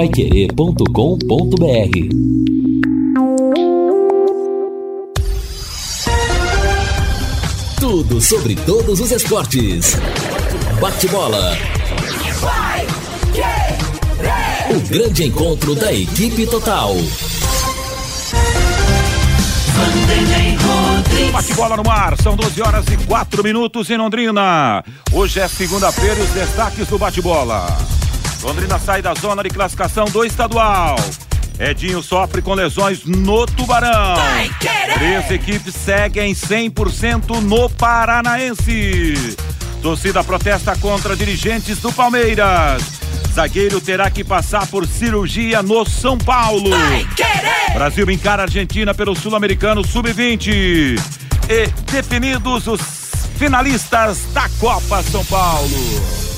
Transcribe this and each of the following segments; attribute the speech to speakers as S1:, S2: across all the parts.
S1: paiquerê.com.br Tudo sobre todos os esportes. Bate-bola. O grande encontro da equipe total.
S2: Bate bola no mar, são 12 horas e 4 minutos em Londrina. Hoje é segunda-feira e os destaques do bate-bola. Londrina sai da zona de classificação do estadual. Edinho sofre com lesões no Tubarão. Três equipes seguem 100% no Paranaense. Torcida protesta contra dirigentes do Palmeiras. Zagueiro terá que passar por cirurgia no São Paulo. Brasil encara a Argentina pelo Sul-Americano Sub-20. E definidos os finalistas da Copa São Paulo.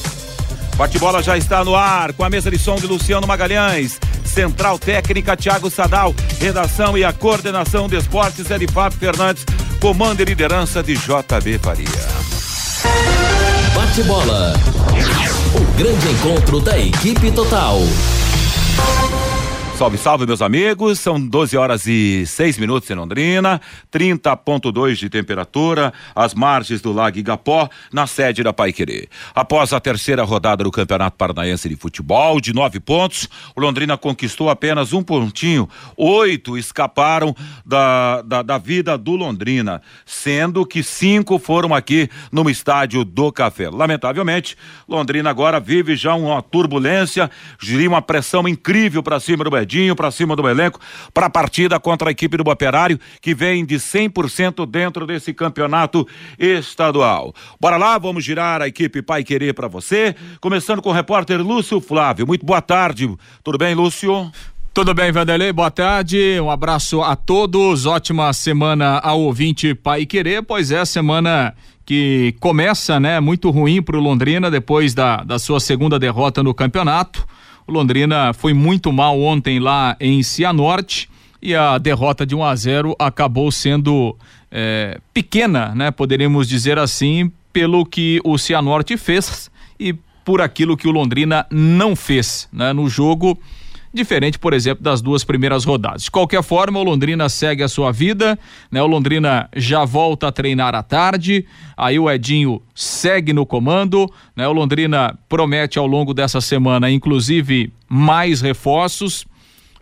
S2: Bate-bola já está no ar com a mesa de som de Luciano Magalhães. Central Técnica Thiago Sadal, redação e a coordenação de esportes é de Fábio Fernandes, comando e liderança de JB Faria.
S1: Bate-bola. O grande encontro da equipe total.
S2: Salve, salve, meus amigos. São 12 horas e 6 minutos em Londrina, 30,2 de temperatura, às margens do Lago Igapó, na sede da Pai Querer. Após a terceira rodada do Campeonato Paranaense de Futebol, de nove pontos, o Londrina conquistou apenas um pontinho. Oito escaparam da, da, da vida do Londrina, sendo que cinco foram aqui no estádio do Café. Lamentavelmente, Londrina agora vive já uma turbulência, giria uma pressão incrível para cima do Bedinho para cima do elenco para a partida contra a equipe do Operário, que vem de 100% dentro desse campeonato estadual. Bora lá, vamos girar a equipe Pai Querer para você, começando com o repórter Lúcio Flávio. Muito boa tarde. Tudo bem, Lúcio?
S3: Tudo bem, Vanderlei? Boa tarde. Um abraço a todos. Ótima semana ao ouvinte Pai Querer, pois é semana que começa, né, muito ruim para o Londrina depois da, da sua segunda derrota no campeonato. O Londrina foi muito mal ontem lá em Cianorte e a derrota de 1 a 0 acabou sendo é, pequena, né? Poderíamos dizer assim, pelo que o Cianorte fez e por aquilo que o Londrina não fez, né? No jogo diferente, por exemplo, das duas primeiras rodadas. De qualquer forma, o Londrina segue a sua vida, né? O Londrina já volta a treinar à tarde, aí o Edinho segue no comando, né? O Londrina promete ao longo dessa semana, inclusive, mais reforços,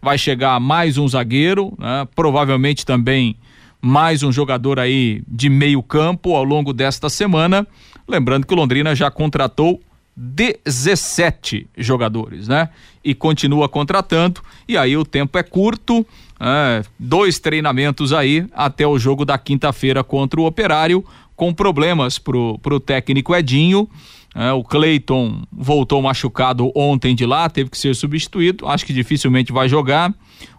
S3: vai chegar mais um zagueiro, né? Provavelmente também mais um jogador aí de meio campo ao longo desta semana. Lembrando que o Londrina já contratou 17 jogadores, né? E continua contratando, e aí o tempo é curto, é, dois treinamentos aí até o jogo da quinta-feira contra o Operário, com problemas pro, pro técnico Edinho. É, o Cleiton voltou machucado ontem de lá, teve que ser substituído, acho que dificilmente vai jogar.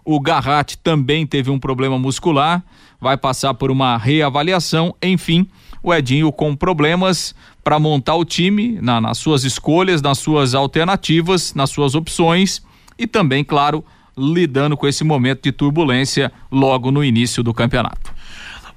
S3: O Garratti também teve um problema muscular, vai passar por uma reavaliação, enfim o Edinho com problemas para montar o time na, nas suas escolhas, nas suas alternativas, nas suas opções e também, claro, lidando com esse momento de turbulência logo no início do campeonato.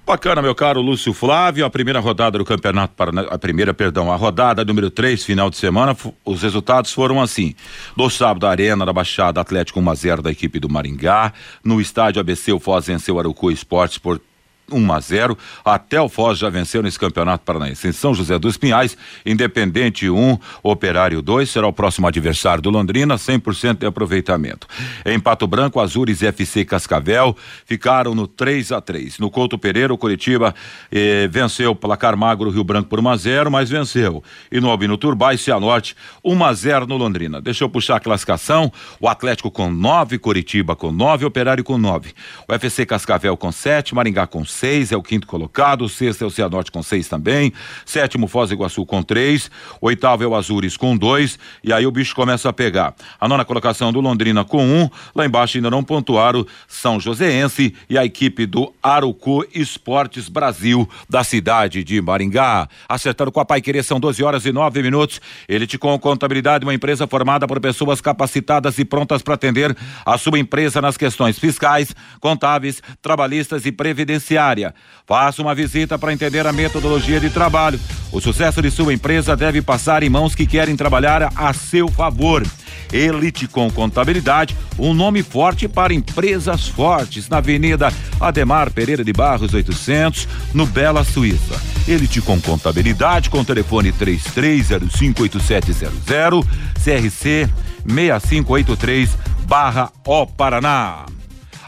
S2: Bacana, meu caro Lúcio Flávio, a primeira rodada do Campeonato Paraná, a primeira, perdão, a rodada número 3, final de semana, os resultados foram assim. No sábado, Arena da Baixada, Atlético 1 a 0 da equipe do Maringá, no estádio ABC o Foz venceu o Arucu Esportes por 1 a 0. Até o Foz já venceu nesse campeonato paranaense. Em São José dos Pinhais, Independente 1, Operário 2, será o próximo adversário do Londrina, 100% de aproveitamento. Em Pato Branco, Azures FC Cascavel ficaram no 3 a 3. No Couto Pereira, o Curitiba eh, venceu o placar magro Rio Branco por 1 a 0, mas venceu. E no Albino Turbais, Cianorte, 1 a 0 no Londrina. Deixa eu puxar a classificação. O Atlético com 9, Curitiba com 9, Operário com 9. O FC Cascavel com 7, Maringá com seis, é o quinto colocado. Sexto é o Cianorte com seis também. Sétimo, Foz do Iguaçu com três. Oitavo é o Azures com dois. E aí o bicho começa a pegar. A nona colocação do Londrina com um. Lá embaixo ainda não pontuaram São Joséense e a equipe do Arucu Esportes Brasil, da cidade de Maringá. Acertando com a Pai Querer, são 12 horas e 9 minutos. Elite com contabilidade, uma empresa formada por pessoas capacitadas e prontas para atender a sua empresa nas questões fiscais, contábeis, trabalhistas e previdenciárias área. Faça uma visita para entender a metodologia de trabalho. O sucesso de sua empresa deve passar em mãos que querem trabalhar a seu favor. Elite com Contabilidade, um nome forte para empresas fortes, na Avenida Ademar Pereira de Barros 800, no Bela Suíça. Elite com Contabilidade, com telefone 33058700, CRC 6583 barra O Paraná.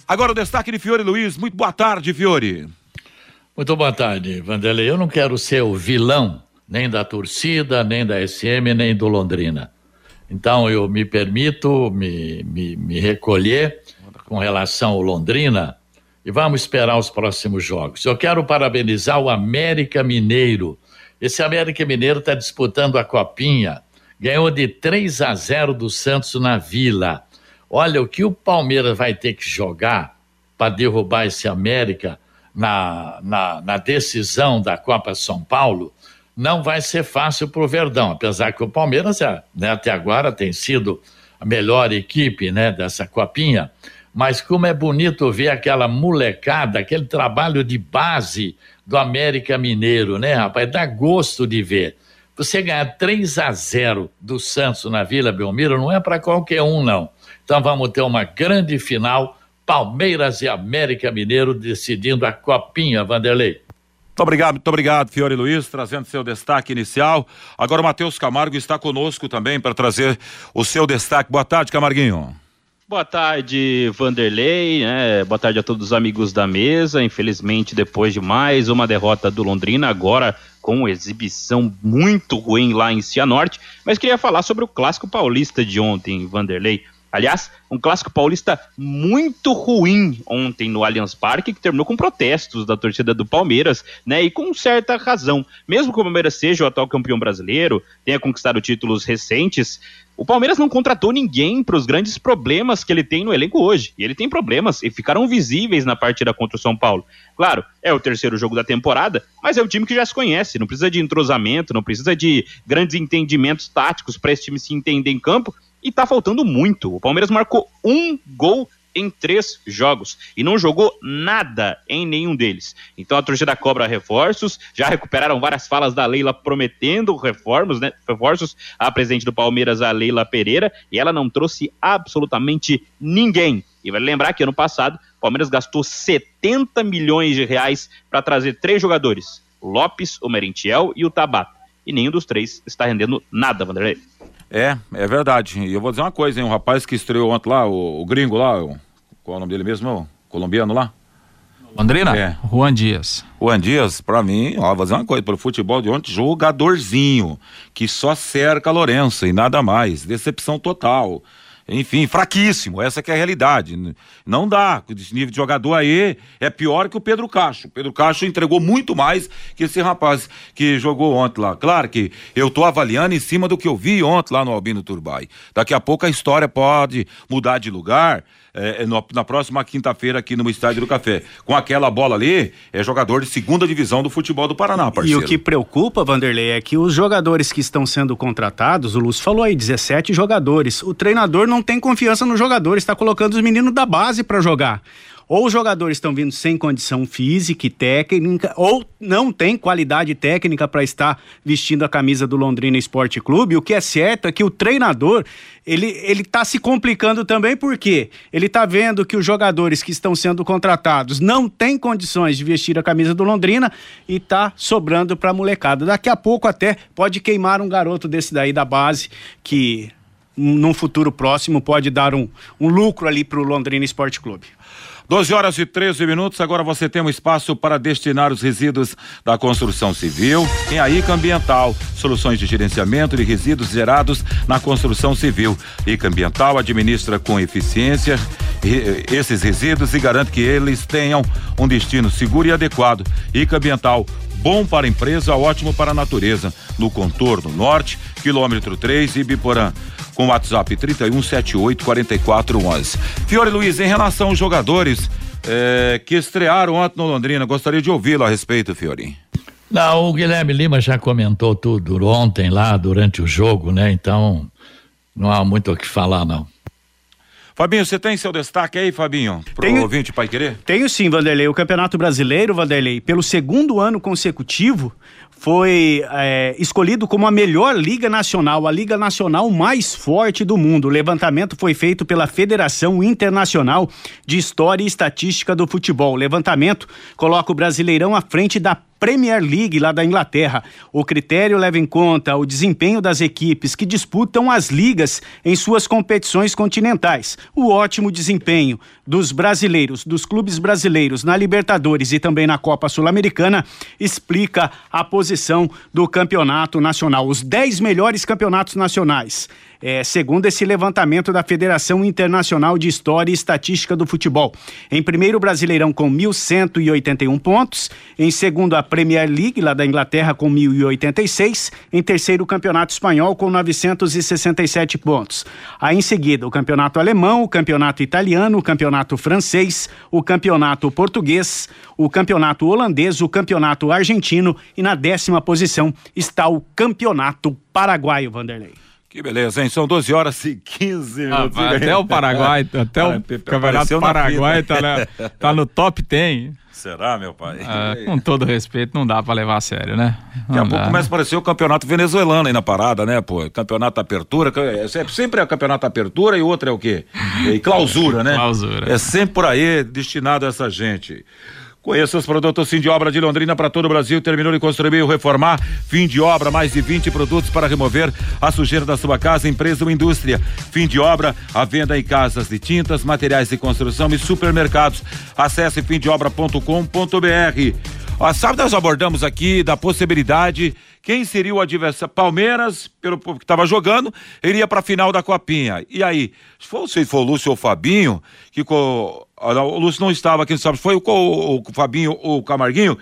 S2: Agora o destaque de Fiore Luiz. Muito boa tarde, Fiore.
S4: Muito boa tarde, Vanderlei. Eu não quero ser o vilão nem da torcida, nem da SM, nem do Londrina. Então eu me permito me, me, me recolher com relação ao Londrina e vamos esperar os próximos jogos. Eu quero parabenizar o América Mineiro. Esse América Mineiro está disputando a Copinha, ganhou de 3 a 0 do Santos na Vila. Olha, o que o Palmeiras vai ter que jogar para derrubar esse América na, na, na decisão da Copa São Paulo não vai ser fácil para o Verdão, apesar que o Palmeiras é, né, até agora tem sido a melhor equipe né, dessa copinha. Mas como é bonito ver aquela molecada, aquele trabalho de base do América Mineiro, né, rapaz? Dá gosto de ver. Você ganhar 3 a 0 do Santos na Vila Belmiro não é para qualquer um, não. Então vamos ter uma grande final, Palmeiras e América Mineiro decidindo a copinha, Vanderlei.
S2: Muito obrigado, muito obrigado, Fiore Luiz, trazendo seu destaque inicial. Agora o Matheus Camargo está conosco também para trazer o seu destaque. Boa tarde, Camarguinho.
S5: Boa tarde, Vanderlei, né? Boa tarde a todos os amigos da mesa. Infelizmente, depois de mais uma derrota do Londrina, agora com exibição muito ruim lá em Cianorte. Mas queria falar sobre o clássico paulista de ontem, Vanderlei. Aliás, um clássico paulista muito ruim ontem no Allianz Parque, que terminou com protestos da torcida do Palmeiras, né? E com certa razão. Mesmo que o Palmeiras seja o atual campeão brasileiro, tenha conquistado títulos recentes, o Palmeiras não contratou ninguém para os grandes problemas que ele tem no elenco hoje. E ele tem problemas e ficaram visíveis na partida contra o São Paulo. Claro, é o terceiro jogo da temporada, mas é o time que já se conhece. Não precisa de entrosamento, não precisa de grandes entendimentos táticos para esse time se entender em campo e tá faltando muito. O Palmeiras marcou um gol em três jogos e não jogou nada em nenhum deles. Então a torcida cobra reforços, já recuperaram várias falas da Leila prometendo reformos, né? Reforços a presidente do Palmeiras, a Leila Pereira, e ela não trouxe absolutamente ninguém. E vai lembrar que ano passado o Palmeiras gastou 70 milhões de reais para trazer três jogadores: Lopes, o Merentiel e o Tabata. E nenhum dos três está rendendo nada, Vanderlei.
S2: É, é verdade. E eu vou dizer uma coisa, hein? O rapaz que estreou ontem lá, o, o gringo lá, o, qual é o nome dele mesmo? O colombiano lá?
S3: Londrina? É. Juan Dias.
S2: Juan Dias, pra mim, ó, vou dizer uma coisa, pelo futebol de ontem, jogadorzinho, que só cerca a Lourenço e nada mais. Decepção total enfim, fraquíssimo. Essa que é a realidade. Não dá. Esse nível de jogador aí é pior que o Pedro Cacho. O Pedro Cacho entregou muito mais que esse rapaz que jogou ontem lá. Claro que eu tô avaliando em cima do que eu vi ontem lá no Albino Turbay. Daqui a pouco a história pode mudar de lugar é, é, no, na próxima quinta-feira aqui no Estádio do Café. Com aquela bola ali, é jogador de segunda divisão do futebol do Paraná, parceiro.
S6: E o que preocupa, Vanderlei, é que os jogadores que estão sendo contratados, o Lúcio falou aí, 17 jogadores. O treinador não tem confiança nos jogadores, está colocando os meninos da base para jogar ou os jogadores estão vindo sem condição física e técnica, ou não tem qualidade técnica para estar vestindo a camisa do Londrina Esporte Clube. O que é certo é que o treinador ele ele está se complicando também porque ele está vendo que os jogadores que estão sendo contratados não têm condições de vestir a camisa do Londrina e está sobrando para a molecada. Daqui a pouco até pode queimar um garoto desse daí da base que num futuro próximo pode dar um, um lucro ali para o Londrina Esporte Clube.
S2: 12 horas e 13 minutos. Agora você tem um espaço para destinar os resíduos da construção civil em a ICA Ambiental. Soluções de gerenciamento de resíduos gerados na construção civil. ICA Ambiental administra com eficiência esses resíduos e garante que eles tenham um destino seguro e adequado. ICA Ambiental bom para a empresa, ótimo para a natureza. No contorno norte, quilômetro 3 e Com WhatsApp 3178 4411. Fiore Luiz, em relação aos jogadores é, que estrearam ontem no Londrina, gostaria de ouvi-lo a respeito, Fiore.
S4: Não, o Guilherme Lima já comentou tudo ontem lá durante o jogo, né? Então não há muito o que falar, não.
S2: Fabinho, você tem seu destaque aí, Fabinho? Pro Tenho... ouvinte Pai Querer?
S6: Tenho sim, Vanderlei. O Campeonato Brasileiro, Vanderlei, pelo segundo ano consecutivo, foi é, escolhido como a melhor liga nacional, a liga nacional mais forte do mundo. O levantamento foi feito pela Federação Internacional de História e Estatística do Futebol. O levantamento coloca o Brasileirão à frente da Premier League lá da Inglaterra. O critério leva em conta o desempenho das equipes que disputam as ligas em suas competições continentais, o ótimo desempenho dos brasileiros, dos clubes brasileiros na Libertadores e também na Copa Sul-Americana explica a posição do campeonato nacional, os 10 melhores campeonatos nacionais é, segundo esse levantamento da Federação Internacional de História e Estatística do Futebol. Em primeiro, o Brasileirão com 1.181 pontos. Em segundo, a Premier League, lá da Inglaterra, com 1.086. Em terceiro, o Campeonato Espanhol, com 967 pontos. Aí, em seguida, o Campeonato Alemão, o Campeonato Italiano, o Campeonato Francês, o Campeonato Português, o Campeonato Holandês, o Campeonato Argentino e na décima posição está o Campeonato Paraguaio, Vanderlei.
S2: Que beleza, hein? São 12 horas e 15
S3: ah, minutos. Ah, até o Paraguai, até o Campeonato Paraguai tá, na, tá no top 10.
S2: Será, meu pai?
S3: Ah, com todo respeito, não dá pra levar a sério, né?
S2: Não Daqui a pouco começa a aparecer o campeonato venezuelano aí na parada, né, pô? Campeonato apertura, é, sempre é o campeonato apertura e outro é o quê? E clausura, né?
S3: Clausura.
S2: É sempre por aí destinado a essa gente. Conheça os produtos fim de obra de Londrina para todo o Brasil. Terminou de construir ou reformar. Fim de obra, mais de 20 produtos para remover a sujeira da sua casa, empresa ou indústria. Fim de obra, a venda em casas de tintas, materiais de construção e supermercados. Acesse fimdeobra.com.br. Ó, sabe, nós abordamos aqui da possibilidade quem seria o adversário? Palmeiras, pelo que estava jogando, iria para a final da Copinha. E aí, se for, se for o Lúcio ou o Fabinho, que. O Lúcio não estava aqui, não sabe, foi o, o, o Fabinho o Camarguinho,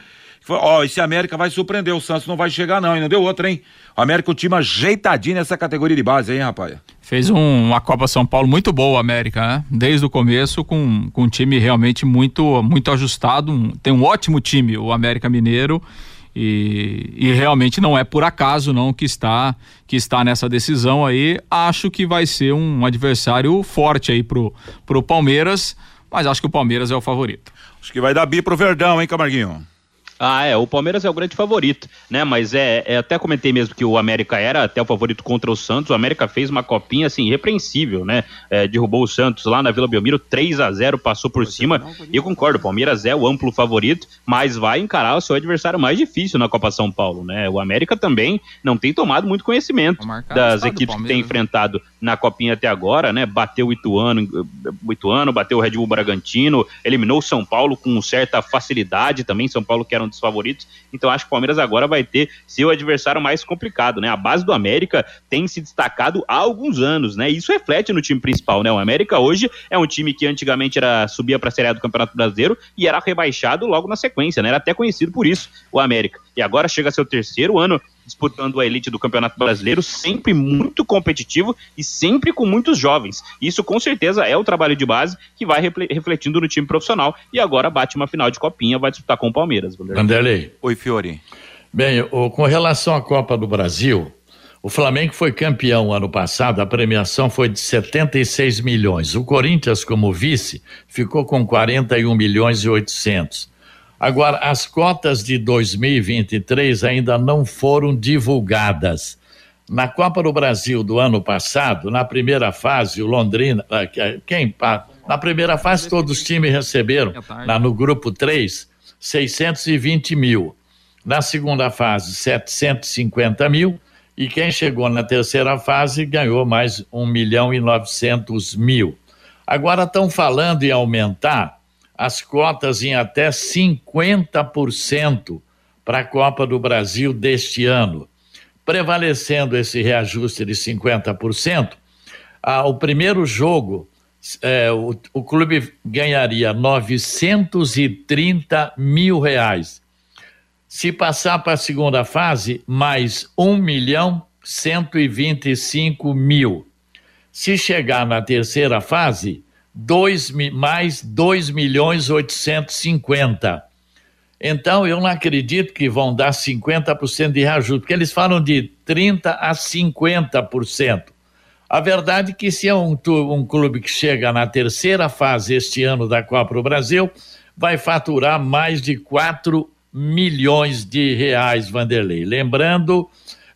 S2: ó, esse América vai surpreender, o Santos não vai chegar não, e não deu outra, hein? O América, o time ajeitadinho nessa categoria de base, hein, rapaz?
S3: Fez um, uma Copa São Paulo muito boa, América, né? Desde o começo, com, com um time realmente muito, muito ajustado, um, tem um ótimo time, o América Mineiro, e, e, realmente não é por acaso não que está que está nessa decisão aí. Acho que vai ser um adversário forte aí pro, pro Palmeiras, mas acho que o Palmeiras é o favorito.
S2: Acho que vai dar bi pro Verdão, hein, Camarguinho?
S5: Ah, é. O Palmeiras é o grande favorito, né? Mas é, é, até comentei mesmo que o América era até o favorito contra o Santos. O América fez uma copinha assim irrepreensível, né? É, derrubou o Santos lá na Vila Belmiro 3 a 0 passou por cima. E eu concordo, o Palmeiras é o amplo favorito, mas vai encarar o seu adversário mais difícil na Copa São Paulo, né? O América também não tem tomado muito conhecimento das equipes que tem enfrentado na copinha até agora, né? Bateu o Ituano, o Ituano, bateu o Red Bull Bragantino, eliminou o São Paulo com certa facilidade também. São Paulo que era um dos favoritos. Então acho que o Palmeiras agora vai ter seu adversário mais complicado, né? A base do América tem se destacado há alguns anos, né? Isso reflete no time principal, né? O América hoje é um time que antigamente era subia para a Série A do Campeonato Brasileiro e era rebaixado logo na sequência, né? Era até conhecido por isso, o América. E agora chega seu terceiro ano disputando a elite do Campeonato Brasileiro, sempre muito competitivo e sempre com muitos jovens. Isso com certeza é o trabalho de base que vai refletindo no time profissional e agora bate uma final de copinha, vai disputar com o Palmeiras.
S2: Vanderlei. Oi, Fiori.
S4: Bem, com relação à Copa do Brasil, o Flamengo foi campeão ano passado, a premiação foi de 76 milhões. O Corinthians, como vice, ficou com 41 milhões e 800. Agora, as cotas de 2023 ainda não foram divulgadas. Na Copa do Brasil do ano passado, na primeira fase, o Londrina, ah, quem na primeira fase todos os times receberam, lá no grupo 3, 620 mil. Na segunda fase, 750 mil. E quem chegou na terceira fase ganhou mais 1 milhão e 900 mil. Agora estão falando em aumentar as cotas em até 50% para a Copa do Brasil deste ano. Prevalecendo esse reajuste de 50%, ah, o primeiro jogo, é, o, o clube ganharia 930 mil reais. Se passar para a segunda fase, mais 1 milhão 125 mil. Se chegar na terceira fase, dois, mais 2 milhões 850. Então, eu não acredito que vão dar 50% de reajuste, porque eles falam de 30% a 50%. A verdade é que se é um, um clube que chega na terceira fase este ano da Copa do Brasil, vai faturar mais de 4 milhões de reais, Vanderlei. Lembrando,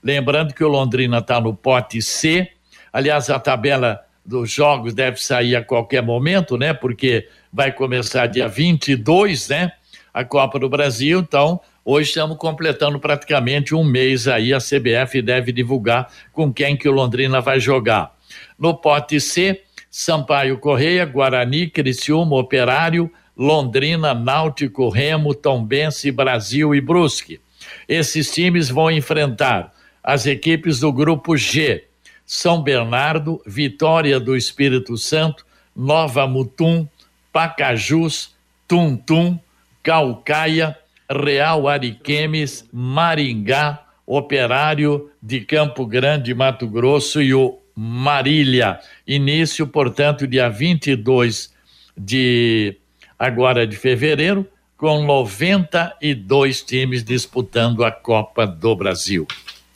S4: lembrando que o Londrina está no pote C. Aliás, a tabela dos jogos deve sair a qualquer momento, né? Porque vai começar dia 22, né? A Copa do Brasil, então hoje estamos completando praticamente um mês aí, a CBF deve divulgar com quem que o Londrina vai jogar. No pote C, Sampaio Correia, Guarani, Criciúma, Operário, Londrina, Náutico, Remo, Tombense, Brasil e Brusque. Esses times vão enfrentar as equipes do grupo G, São Bernardo, Vitória do Espírito Santo, Nova Mutum, Pacajus, Tuntum, Calcaia, Real Ariquemes, Maringá, Operário de Campo Grande, Mato Grosso e o Marília. Início, portanto, dia 22 de agora de fevereiro, com 92 times disputando a Copa do Brasil.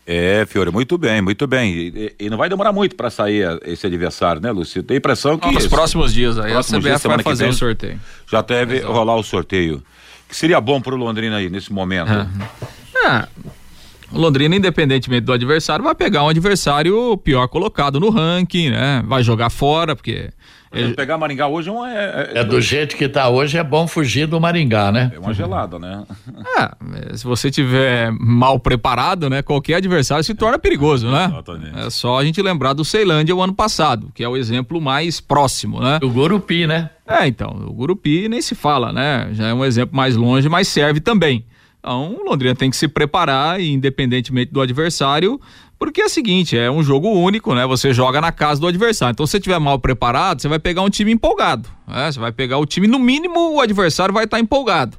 S2: É, Fiore, muito bem, muito bem. E, e não vai demorar muito para sair esse adversário, né, Lúcio? Tem impressão que.
S3: Nos próximos dias aí, próximos a CBF vai fazer o sorteio.
S2: Já deve Exato. rolar o sorteio. Que seria bom para o Londrina aí nesse momento.
S3: É. O Londrina, independentemente do adversário, vai pegar um adversário pior colocado no ranking, né? Vai jogar fora, porque
S2: pegar Maringá hoje é,
S4: é, é, é do jeito que está hoje, é bom fugir do Maringá, né?
S2: É uma gelada, né?
S3: É, se você tiver mal preparado, né? Qualquer adversário se torna perigoso, né? Exatamente. É só a gente lembrar do Ceilândia o ano passado, que é o exemplo mais próximo, né?
S4: O Gurupi, né?
S3: É, então, o Gurupi nem se fala, né? Já é um exemplo mais longe, mas serve também. Então, o Londrina tem que se preparar, independentemente do adversário, porque é o seguinte, é um jogo único, né? Você joga na casa do adversário. Então, se você estiver mal preparado, você vai pegar um time empolgado. Né? Você vai pegar o time, no mínimo, o adversário vai estar empolgado.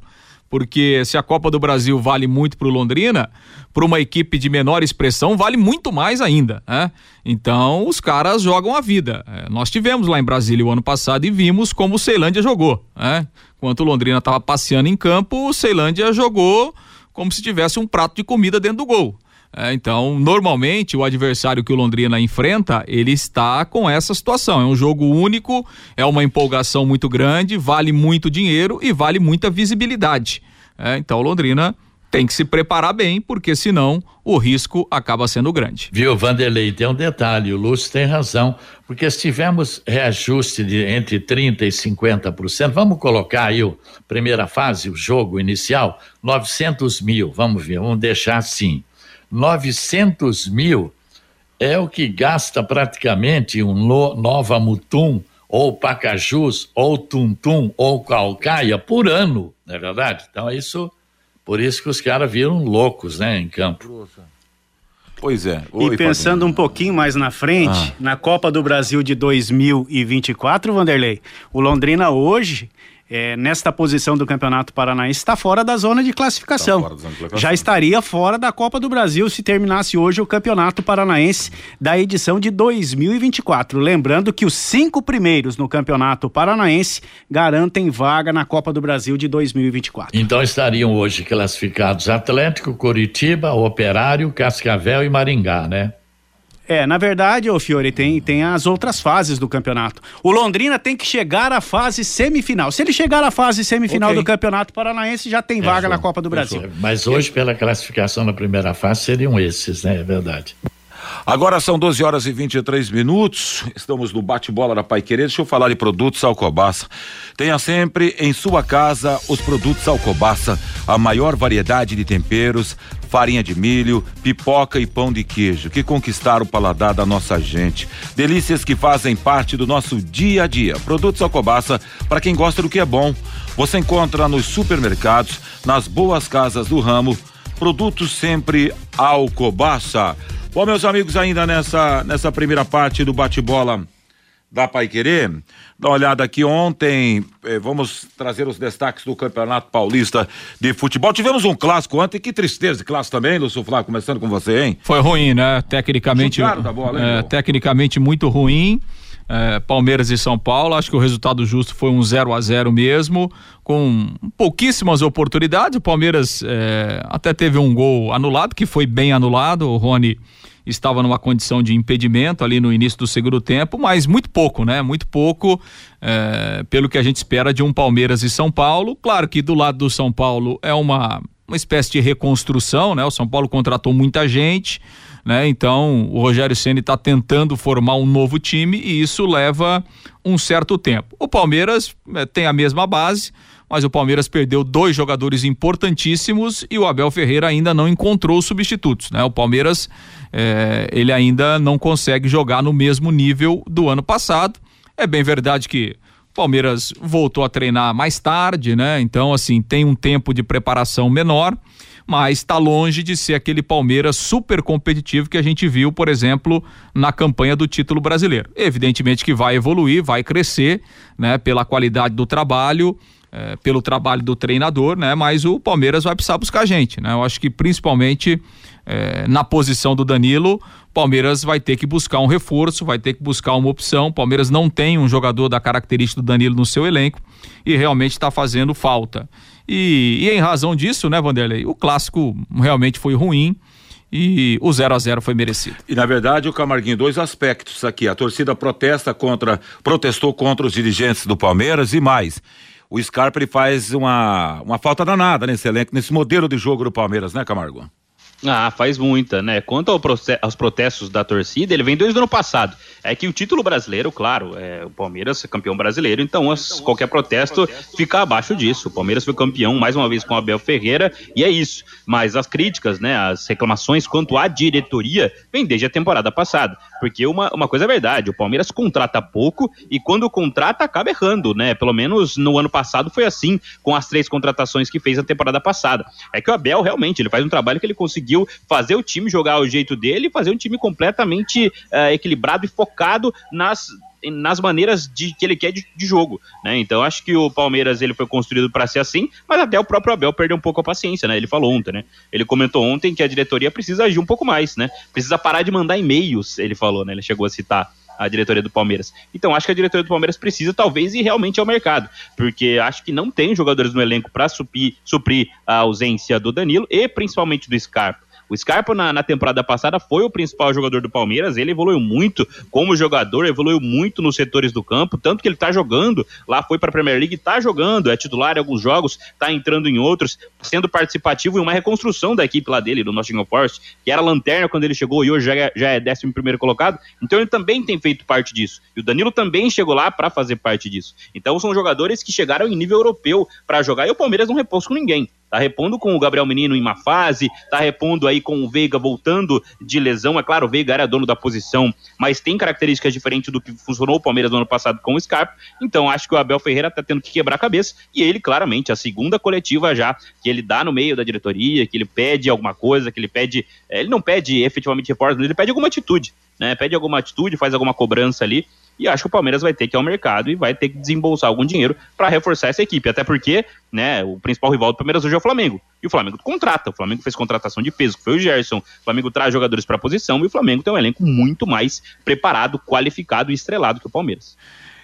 S3: Porque se a Copa do Brasil vale muito para o Londrina, para uma equipe de menor expressão, vale muito mais ainda. Né? Então, os caras jogam a vida. É, nós tivemos lá em Brasília o ano passado e vimos como o Ceilândia jogou. Né? Enquanto o Londrina estava passeando em campo, o Ceilândia jogou como se tivesse um prato de comida dentro do gol. É, então, normalmente, o adversário que o Londrina enfrenta, ele está com essa situação. É um jogo único, é uma empolgação muito grande, vale muito dinheiro e vale muita visibilidade. É, então, o Londrina tem que se preparar bem, porque senão o risco acaba sendo grande.
S4: Viu, Vanderlei, tem um detalhe, o Lúcio tem razão, porque se tivermos reajuste de entre 30% e 50%, vamos colocar aí o primeira fase, o jogo inicial, 900 mil, vamos ver, vamos deixar assim. 900 mil é o que gasta praticamente um Nova Mutum, ou Pacajus, ou Tuntum, ou Calcaia por ano, não é verdade? Então, isso, por isso que os caras viram loucos, né, em campo.
S6: Pois é. Oi, e pensando Fabinho. um pouquinho mais na frente, ah. na Copa do Brasil de 2024, Vanderlei, o Londrina hoje é, nesta posição do Campeonato Paranaense está fora da zona de classificação. Tá zona de classificação. Já estaria fora da Copa do Brasil se terminasse hoje o Campeonato Paranaense da edição de 2024. Lembrando que os cinco primeiros no Campeonato Paranaense garantem vaga na Copa do Brasil de 2024.
S4: Então estariam hoje classificados Atlético, Curitiba, Operário, Cascavel e Maringá, né?
S6: É, na verdade, ô Fiore, tem, tem as outras fases do campeonato. O Londrina tem que chegar à fase semifinal. Se ele chegar à fase semifinal okay. do Campeonato Paranaense, já tem vaga na Copa do Brasil.
S4: Mas hoje, pela classificação na primeira fase, seriam esses, né? É verdade.
S2: Agora são 12 horas e 23 minutos. Estamos no bate-bola da Pai Querer. Deixa eu falar de produtos Alcobaça. Tenha sempre em sua casa os produtos Alcobaça, a maior variedade de temperos, farinha de milho, pipoca e pão de queijo que conquistaram o paladar da nossa gente. Delícias que fazem parte do nosso dia a dia. Produtos Alcobaça para quem gosta do que é bom. Você encontra nos supermercados, nas boas casas do ramo. Produtos sempre Alcobaça. Bom, meus amigos, ainda nessa, nessa primeira parte do bate-bola da Pai Querer, dá uma olhada aqui ontem, eh, vamos trazer os destaques do Campeonato Paulista de Futebol. Tivemos um clássico ontem, que tristeza de clássico também, Lúcio Flávio, começando com você, hein?
S3: Foi ruim, né? Tecnicamente, bola, hein, é, tecnicamente muito ruim. É, Palmeiras e São Paulo, acho que o resultado justo foi um 0 a 0 mesmo, com pouquíssimas oportunidades. O Palmeiras é, até teve um gol anulado, que foi bem anulado. O Rony estava numa condição de impedimento ali no início do segundo tempo, mas muito pouco, né? Muito pouco é, pelo que a gente espera de um Palmeiras e São Paulo. Claro que do lado do São Paulo é uma, uma espécie de reconstrução, né? O São Paulo contratou muita gente, né? Então o Rogério Ceni está tentando formar um novo time e isso leva um certo tempo. O Palmeiras é, tem a mesma base mas o Palmeiras perdeu dois jogadores importantíssimos e o Abel Ferreira ainda não encontrou substitutos, né? O Palmeiras é, ele ainda não consegue jogar no mesmo nível do ano passado. É bem verdade que o Palmeiras voltou a treinar mais tarde, né? Então, assim, tem um tempo de preparação menor, mas está longe de ser aquele Palmeiras super competitivo que a gente viu, por exemplo, na campanha do título brasileiro. Evidentemente que vai evoluir, vai crescer, né? Pela qualidade do trabalho é, pelo trabalho do treinador, né? Mas o Palmeiras vai precisar buscar gente, né? Eu acho que principalmente é, na posição do Danilo, Palmeiras vai ter que buscar um reforço, vai ter que buscar uma opção. Palmeiras não tem um jogador da característica do Danilo no seu elenco e realmente está fazendo falta. E, e, em razão disso, né, Vanderlei, o clássico realmente foi ruim e o 0 a 0 foi merecido.
S2: E na verdade, o Camarguinho, dois aspectos aqui. A torcida protesta contra, protestou contra os dirigentes do Palmeiras e mais o Scarpa ele faz uma, uma falta danada nesse elenco, nesse modelo de jogo do Palmeiras, né, Camargo?
S5: Ah, faz muita, né? Quanto ao aos protestos da torcida, ele vem desde o ano passado. É que o título brasileiro, claro, é, o Palmeiras é campeão brasileiro, então as, qualquer protesto fica abaixo disso. O Palmeiras foi campeão mais uma vez com o Abel Ferreira e é isso. Mas as críticas, né, as reclamações quanto à diretoria vem desde a temporada passada. Porque uma, uma coisa é verdade, o Palmeiras contrata pouco e quando contrata acaba errando, né? Pelo menos no ano passado foi assim, com as três contratações que fez na temporada passada. É que o Abel realmente ele faz um trabalho que ele conseguiu conseguiu fazer o time jogar o jeito dele fazer um time completamente uh, equilibrado e focado nas nas maneiras de que ele quer de, de jogo, né? Então acho que o Palmeiras ele foi construído para ser assim, mas até o próprio Abel perdeu um pouco a paciência, né? Ele falou ontem, né? Ele comentou ontem que a diretoria precisa agir um pouco mais, né? Precisa parar de mandar e-mails, ele falou, né? Ele chegou a citar a diretoria do Palmeiras. Então acho que a diretoria do Palmeiras precisa talvez ir realmente ao mercado, porque acho que não tem jogadores no elenco para suprir, suprir a ausência do Danilo e principalmente do Scarpa. O Scarpa, na, na, temporada passada, foi o principal jogador do Palmeiras. Ele evoluiu muito como jogador, evoluiu muito nos setores do campo. Tanto que ele tá jogando, lá foi para a Premier League, tá jogando, é titular em alguns jogos, tá entrando em outros, sendo participativo em uma reconstrução da equipe lá dele, do Nottingham Forest, que era lanterna quando ele chegou e hoje já é, já é 11 colocado. Então ele também tem feito parte disso. E o Danilo também chegou lá para fazer parte disso. Então são jogadores que chegaram em nível europeu para jogar e o Palmeiras não repousa com ninguém. Tá repondo com o Gabriel Menino em uma fase, tá repondo aí com o Veiga voltando de lesão. É claro, o Veiga era dono da posição, mas tem características diferentes do que funcionou o Palmeiras no ano passado com o Scarpa. Então acho que o Abel Ferreira tá tendo que quebrar a cabeça. E ele, claramente, a segunda coletiva já que ele dá no meio da diretoria, que ele pede alguma coisa, que ele pede. Eh, ele não pede efetivamente reforço, ele pede alguma atitude. Né, pede alguma atitude, faz alguma cobrança ali, e acho que o Palmeiras vai ter que ir ao mercado e vai ter que desembolsar algum dinheiro para reforçar essa equipe. Até porque, né, o principal rival do Palmeiras hoje é o Flamengo. E o Flamengo contrata. O Flamengo fez contratação de peso, que foi o Gerson. O Flamengo traz jogadores para a posição e o Flamengo tem um elenco muito mais preparado, qualificado e estrelado que o Palmeiras.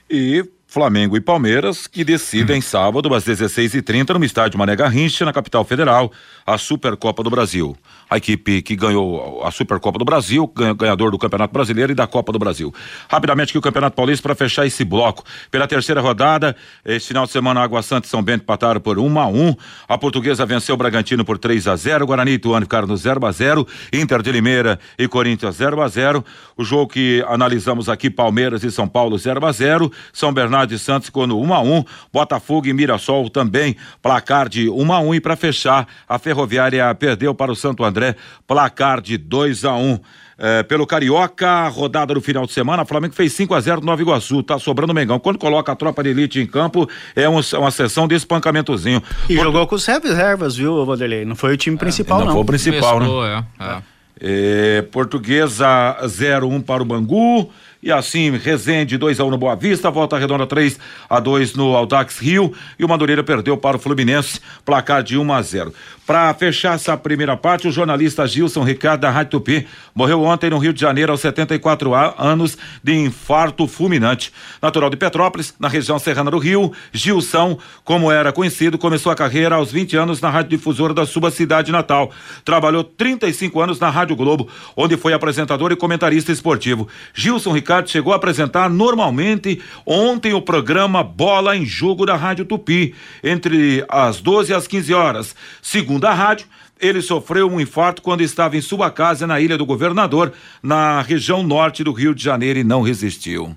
S2: E Flamengo e Palmeiras, que decidem sábado às 16h30 no estádio Mané Garrincha, na capital federal, a Supercopa do Brasil a equipe que ganhou a Supercopa do Brasil, ganhador do Campeonato Brasileiro e da Copa do Brasil. Rapidamente aqui o Campeonato Paulista para fechar esse bloco. Pela terceira rodada, esse final de semana Água Santa e São Bento empataram por 1 um a 1. Um. A Portuguesa venceu o Bragantino por 3 a 0. Guarani e Ituano ficaram no 0 a 0. Inter de Limeira e Corinthians 0 a 0. O jogo que analisamos aqui Palmeiras e São Paulo 0 a 0. São Bernardo e Santos ficou no 1 um a 1. Botafogo e Mirassol também placar de 1 a 1 e para fechar a Ferroviária perdeu para o Santo André André, placar de 2 a 1 um. É, pelo Carioca, rodada do final de semana, Flamengo fez 5 a 0 no Nova Iguaçu, tá sobrando o Mengão. Quando coloca a tropa de elite em campo, é um, uma sessão de espancamentozinho.
S6: E Por... jogou com os reservas, viu, Vanderlei? Não foi o time principal, é, não.
S2: Não foi o principal, Começou, né? É, é. É, portuguesa 0-1 um para o Bangu E assim, Resende 2 a 1 um no Boa Vista, Volta Redonda 3 a 2 no Aldax Rio e o Madureira perdeu para o Fluminense, placar de 1 a 0. Para fechar essa primeira parte, o jornalista Gilson Ricardo da Rádio Tupi morreu ontem no Rio de Janeiro aos 74 anos de infarto fulminante. Natural de Petrópolis, na região serrana do Rio, Gilson, como era conhecido, começou a carreira aos 20 anos na Rádio Difusora da sua cidade natal. Trabalhou 35 anos na Rádio Globo, onde foi apresentador e comentarista esportivo. Gilson Ricardo chegou a apresentar normalmente ontem o programa Bola em Jogo da Rádio Tupi, entre as 12 e as 15 horas. Segundo a rádio, ele sofreu um infarto quando estava em sua casa na Ilha do Governador, na região norte do Rio de Janeiro, e não resistiu.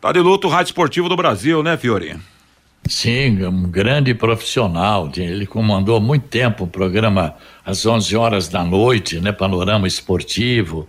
S2: Tá de luto o Rádio Esportivo do Brasil, né, Fiori?
S4: Sim, um grande profissional. Ele comandou muito tempo o programa às 11 horas da noite, né? Panorama Esportivo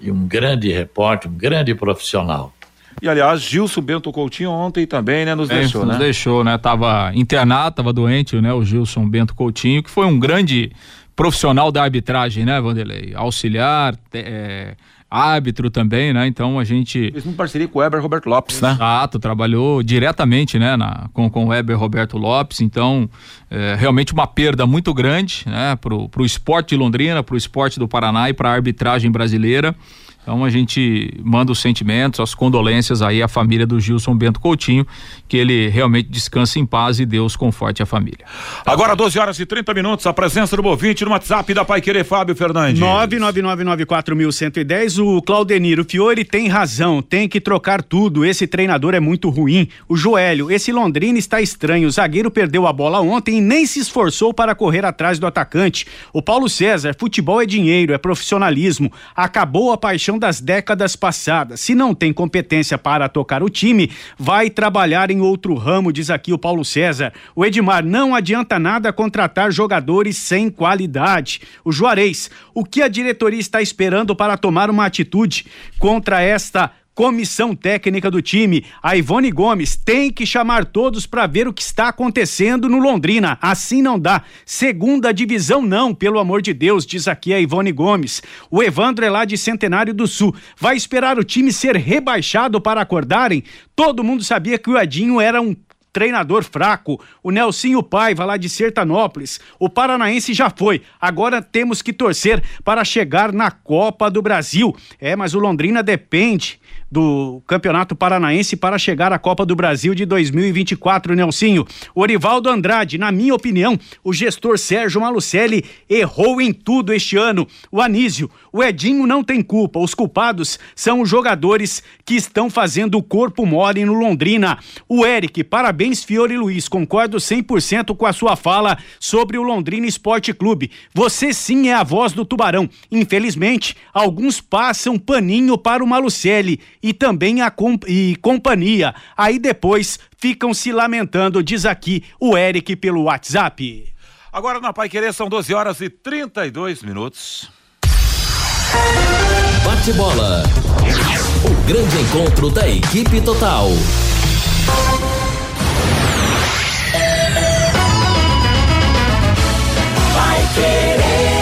S4: e um grande repórter, um grande profissional.
S2: E aliás, Gilson Bento Coutinho ontem também, né, nos é, deixou,
S3: nos
S2: né?
S3: deixou, né? Tava internado, tava doente, né, o Gilson Bento Coutinho, que foi um grande profissional da arbitragem, né, Vanderlei? Auxiliar, é, árbitro também, né? Então a gente.
S2: Fez uma parceria com o Weber Roberto Lopes,
S3: né? Exato, trabalhou diretamente, né, na, com, com o Weber Roberto Lopes. Então, é, realmente uma perda muito grande, né, pro, pro esporte de Londrina, pro esporte do Paraná e para a arbitragem brasileira. Então a gente manda os sentimentos, as condolências aí à família do Gilson Bento Coutinho, que ele realmente descanse em paz e Deus conforte a família.
S2: Agora 12 horas e 30 minutos, a presença do Bovinte no WhatsApp da Pai Querer Fábio Fernandes.
S6: 99994110, o Claudeniro Fiore tem razão, tem que trocar tudo, esse treinador é muito ruim. O Joelho, esse Londrina está estranho, o zagueiro perdeu a bola ontem e nem se esforçou para correr atrás do atacante. O Paulo César, futebol é dinheiro, é profissionalismo, acabou a paixão das décadas passadas. Se não tem competência para tocar o time, vai trabalhar em outro ramo, diz aqui o Paulo César. O Edmar, não adianta nada contratar jogadores sem qualidade. O Juarez, o que a diretoria está esperando para tomar uma atitude contra esta comissão técnica do time, a Ivone Gomes, tem que chamar todos para ver o que está acontecendo no Londrina. Assim não dá. Segunda divisão não, pelo amor de Deus, diz aqui a Ivone Gomes. O Evandro é lá de Centenário do Sul. Vai esperar o time ser rebaixado para acordarem? Todo mundo sabia que o Edinho era um treinador fraco. O Nelsinho Paiva, lá de Sertanópolis. O Paranaense já foi. Agora temos que torcer para chegar na Copa do Brasil. É, mas o Londrina depende do Campeonato Paranaense para chegar à Copa do Brasil de 2024, Nelsinho. Orivaldo Andrade, na minha opinião, o gestor Sérgio Malucelli errou em tudo este ano. O Anísio, o Edinho não tem culpa, os culpados são os jogadores que estão fazendo o corpo mole no Londrina. O Eric, parabéns Fiore Luiz, concordo 100% com a sua fala sobre o Londrina Esporte Clube. Você sim é a voz do Tubarão. Infelizmente, alguns passam paninho para o Malucelli e também a comp e companhia. Aí depois ficam se lamentando, diz aqui o Eric pelo WhatsApp.
S2: Agora na Pai Querer são 12 horas e 32 minutos.
S1: Bate bola. O grande encontro da equipe total.
S7: Vai querer.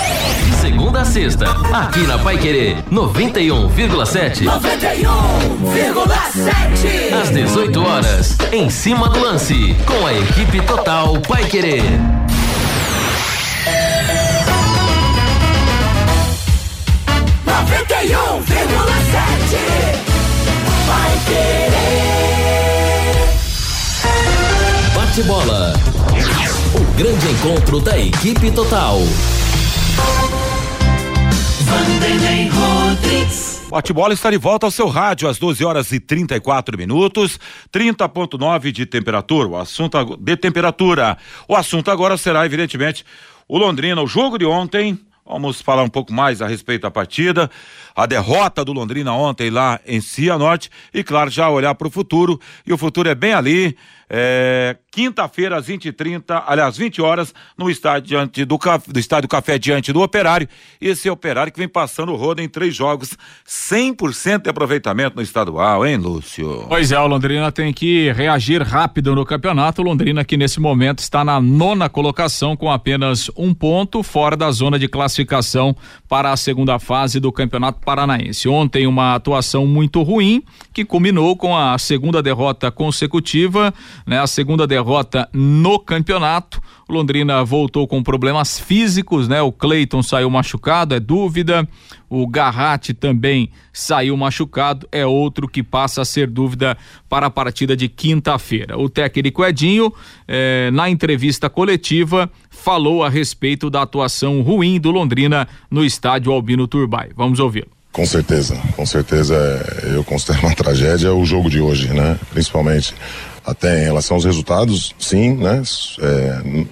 S1: Sexta, aqui na Pai Querer 91,7.
S8: 91,7.
S1: Às 18 horas, em cima do lance, com a equipe total Pai Querer.
S8: Noventa e um vírgula sete. Vai querer.
S1: Bate bola. O grande encontro da equipe total.
S2: Bate-bola está de volta ao seu rádio às 12 horas e 34 minutos, 30.9 de temperatura. O assunto de temperatura. O assunto agora será, evidentemente, o Londrina, o jogo de ontem. Vamos falar um pouco mais a respeito da partida, a derrota do Londrina ontem lá em Cianorte e, claro, já olhar para o futuro. E o futuro é bem ali. É, quinta-feira, às 20 e 30 aliás, 20 horas, no estádio diante do, do Estádio Café diante do Operário. Esse Operário que vem passando o rodo em três jogos, 100% de aproveitamento no estadual, hein, Lúcio?
S3: Pois é, o Londrina tem que reagir rápido no campeonato. O Londrina, que nesse momento está na nona colocação, com apenas um ponto, fora da zona de classificação para a segunda fase do Campeonato Paranaense. Ontem, uma atuação muito ruim, que culminou com a segunda derrota consecutiva, né? A segunda derrota no campeonato. Londrina voltou com problemas físicos, né? O Cleiton saiu machucado, é dúvida. O Garratti também saiu machucado, é outro que passa a ser dúvida para a partida de quinta-feira. O técnico Edinho, eh, na entrevista coletiva, falou a respeito da atuação ruim do Londrina no estádio Albino Turbay. Vamos ouvi-lo.
S9: Com certeza, com certeza é, eu considero uma tragédia o jogo de hoje, né? Principalmente até em relação aos resultados, sim, né? É,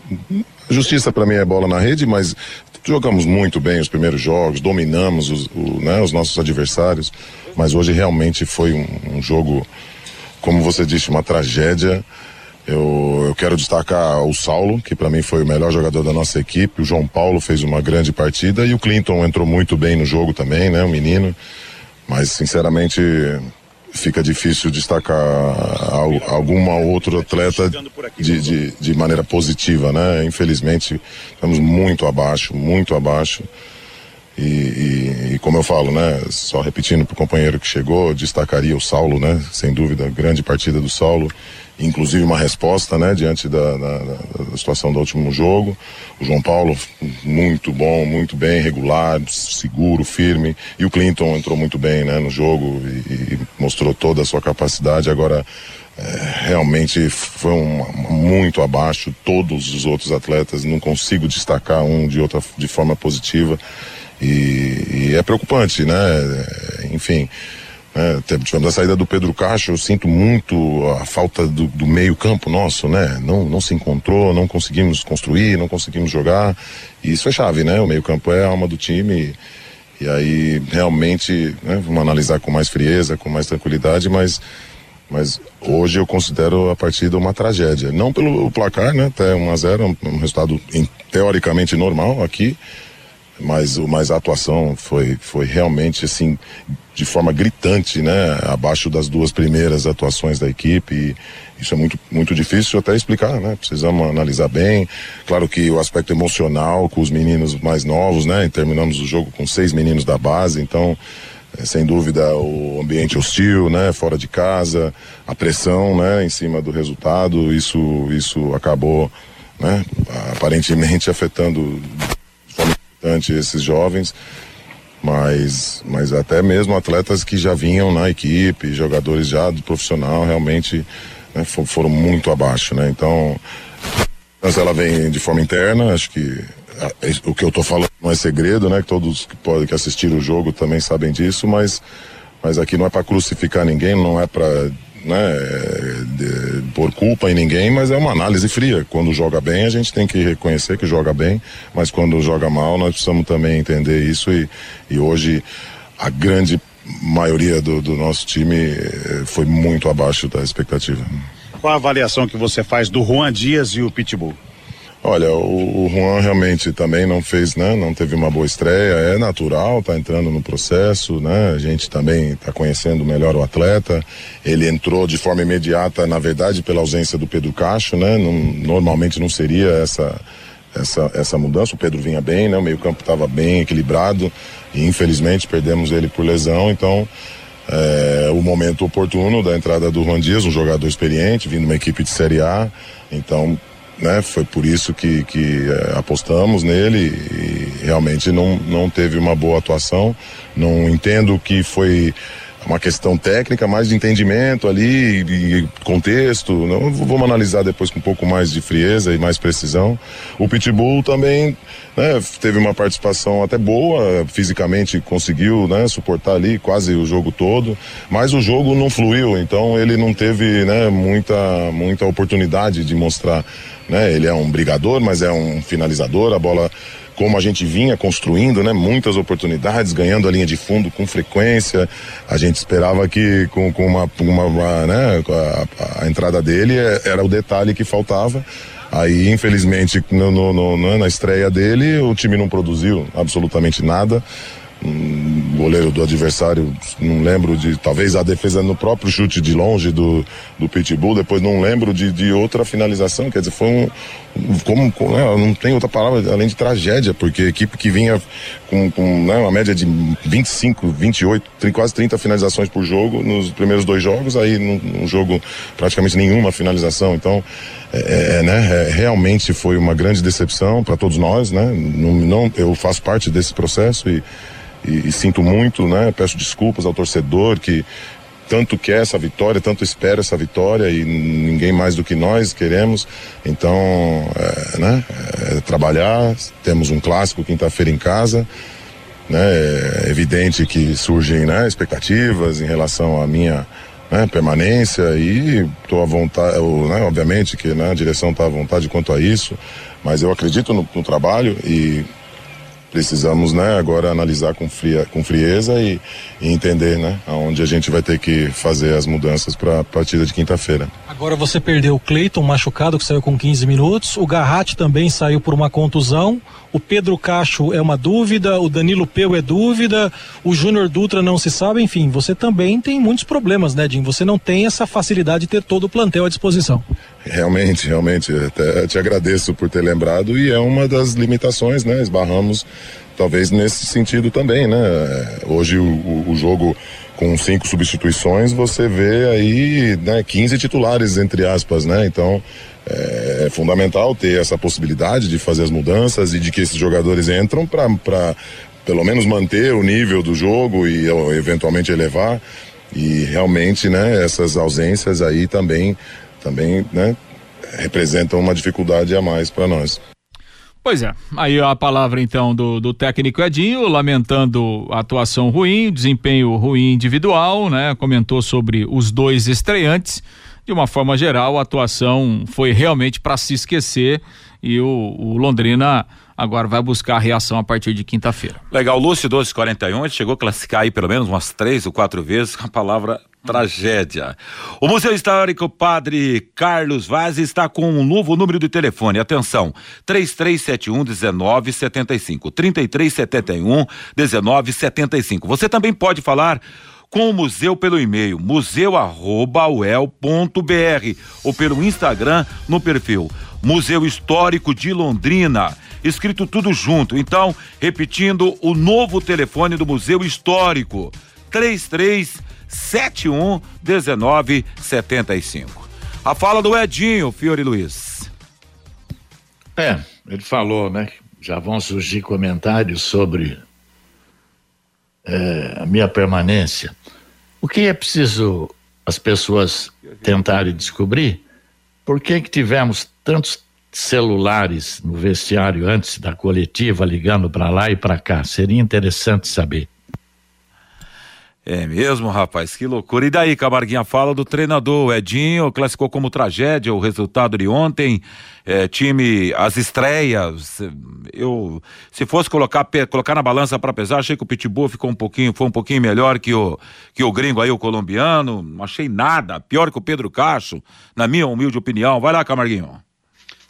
S9: justiça para mim é bola na rede, mas jogamos muito bem os primeiros jogos, dominamos os, o, né, os nossos adversários, mas hoje realmente foi um, um jogo, como você disse, uma tragédia. Eu, eu quero destacar o Saulo, que para mim foi o melhor jogador da nossa equipe. O João Paulo fez uma grande partida e o Clinton entrou muito bem no jogo também, né? O menino. Mas, sinceramente, fica difícil destacar al- alguma outro atleta de, de, de maneira positiva, né? Infelizmente, estamos muito abaixo, muito abaixo. E, e- e como eu falo, né? Só repetindo para o companheiro que chegou, destacaria o Saulo, né? Sem dúvida, grande partida do Saulo. Inclusive uma resposta, né? Diante da, da- da- situação do último jogo. O João Paulo, muito bom, muito bem, regular, seguro, firme. E o Clinton entrou muito bem, né? No jogo e, e mostrou toda a sua capacidade. Agora, é, realmente foi um, muito abaixo todos os outros atletas. Não consigo destacar um de outra de forma positiva e, e é preocupante, né? É, Enfim, né? A saída do Pedro Cacho. Eu sinto muito a falta do, do meio campo nosso, né? Não, não se encontrou, não conseguimos construir, não conseguimos jogar. E isso é chave, né? O meio campo é a alma do time. E aí, realmente, né, vamos analisar com mais frieza, com mais tranquilidade, mas, mas hoje eu considero a partida uma tragédia. Não pelo placar, né, até 1 a 0 um, resultado teoricamente normal aqui, mas, mas a atuação foi, foi realmente, assim, de forma gritante, né, abaixo das duas primeiras atuações da equipe. E isso é muito, muito difícil até explicar, né? Precisamos analisar bem. Claro que o aspecto emocional com os meninos mais novos, né? E terminamos o jogo com seis meninos da base, então, eh, sem dúvida, o ambiente hostil, né? Fora de casa, a pressão, né? Em cima do resultado, isso, isso acabou, né? Aparentemente afetando de forma importante esses jovens mas, mas até mesmo atletas que já vinham na equipe, jogadores já do profissional, realmente né, fo- foram muito abaixo, né? Então, ela vem de forma interna, acho que es- o que eu tô falando não é segredo, né? Que todos que podem que assistir o jogo também sabem disso, mas, mas aqui não é para crucificar ninguém, não é para né, de- pôr culpa em ninguém, mas é uma análise fria. Quando joga bem, a gente tem que reconhecer que joga bem, mas quando joga mal, nós precisamos também entender isso e, e hoje a grande maioria do, do nosso time eh, foi muito abaixo da expectativa.
S10: Qual a avaliação que você faz do Juan Dias e o Pitbull?
S9: Olha, o, o Juan realmente também não fez, né? Não teve uma boa estreia, é natural, tá entrando no processo, né? A gente também tá conhecendo melhor o atleta. Ele entrou de forma imediata, na verdade, pela ausência do Pedro Cacho, né? Não- normalmente não seria essa essa, essa mudança. O Pedro vinha bem, né? O meio-campo estava bem equilibrado e infelizmente perdemos ele por lesão. Então, é, o momento oportuno da entrada do Juan Dias, um jogador experiente, vindo de uma equipe de Série A. Então, né, foi por isso que, que é, apostamos nele e realmente não, não teve uma boa atuação. Não entendo que foi uma questão técnica, mais de entendimento ali, e contexto. Não, vamos analisar depois com um pouco mais de frieza e mais precisão. O Pitbull também né, teve uma participação até boa, fisicamente conseguiu né, suportar ali quase o jogo todo, mas o jogo não fluiu, então ele não teve né, muita, muita oportunidade de mostrar. Né, ele é um brigador, mas é um finalizador, a bola como a gente vinha construindo, né? Muitas oportunidades, ganhando a linha de fundo com frequência. A gente esperava que com, com uma, uma, uma né? A, a, entrada dele é, era o detalhe que faltava. Aí, infelizmente, no, no, no, na estreia dele, o time não produziu absolutamente nada um goleiro do adversário, não lembro de, talvez a defesa no próprio chute de longe do, do Pitbull, depois não lembro de, de outra finalização, quer dizer, foi um, como, né, não tem outra palavra além de tragédia, porque equipe que vinha com, com né, uma média de 25, 28, quase 30 finalizações por jogo nos primeiros dois jogos, aí num, num jogo praticamente nenhuma finalização, então é, é, é né, é, realmente foi uma grande decepção para todos nós, né, não, não, eu faço parte desse processo e e, e, sinto muito, né? Peço desculpas ao torcedor que tanto quer essa vitória, tanto espera essa vitória e ninguém mais do que nós queremos. Então, é, né? É trabalhar. Temos um clássico quinta-feira em casa. Né? É evidente que surgem né, expectativas em relação à minha né, permanência e estou à vontade, eu, né, obviamente que né, a direção está à vontade quanto a isso, mas eu acredito no, no trabalho e precisamos né, agora analisar com, fria, com frieza e, e, entender né, aonde a gente vai ter que fazer as mudanças para a partida de quinta-feira.
S11: Agora você perdeu o Cleiton machucado, que saiu com 15 minutos, o Garratti também saiu por uma contusão, o Pedro Cacho é uma dúvida, o Danilo Peu é dúvida, o Júnior Dutra não se sabe, enfim, você também tem muitos problemas, né, Jim? Você não tem essa facilidade de ter todo o plantel à disposição.
S9: Realmente, realmente, até te agradeço por ter lembrado e é uma das limitações, né? Esbarramos talvez nesse sentido também, né? Hoje o, o, o jogo com cinco substituições, você vê aí né, 15 titulares, entre aspas, né? Então é, é fundamental ter essa possibilidade de fazer as mudanças e de que esses jogadores entram para pelo menos manter o nível do jogo e eventualmente elevar. E realmente, né, essas ausências aí também também né, representam uma dificuldade a mais para nós.
S3: Pois é, aí a palavra então do, do técnico Edinho, lamentando a atuação ruim, desempenho ruim individual, né? Comentou sobre os dois estreantes. De uma forma geral, a atuação foi realmente para se esquecer e o, o Londrina agora vai buscar a reação a partir de quinta-feira.
S2: Legal, Lúcio 1241, ele chegou a classificar aí pelo menos umas três ou quatro vezes com a palavra tragédia. O Museu Histórico Padre Carlos Vaz está com um novo número de telefone. Atenção, 3371 1975. 3371 1975. Você também pode falar com o museu pelo e-mail museu@uel.br ou pelo Instagram no perfil Museu Histórico de Londrina escrito tudo junto. Então, repetindo o novo telefone do Museu Histórico: 3371 1975. A fala do Edinho, Fiore Luiz.
S4: É, ele falou, né? Já vão surgir comentários sobre é, a minha permanência. O que é preciso as pessoas tentarem descobrir? Por que, que tivemos tantos celulares no vestiário antes da coletiva, ligando para lá e para cá. Seria interessante saber.
S2: É mesmo, rapaz, que loucura. E daí, Camarguinha, fala do treinador. Edinho classificou como tragédia o resultado de ontem. É, time, as estreias. Eu, se fosse colocar, colocar na balança para pesar, achei que o Pitbull ficou um pouquinho, foi um pouquinho melhor que o, que o gringo aí, o colombiano. Não achei nada. Pior que o Pedro Cacho, na minha humilde opinião. Vai lá, Camarguinho.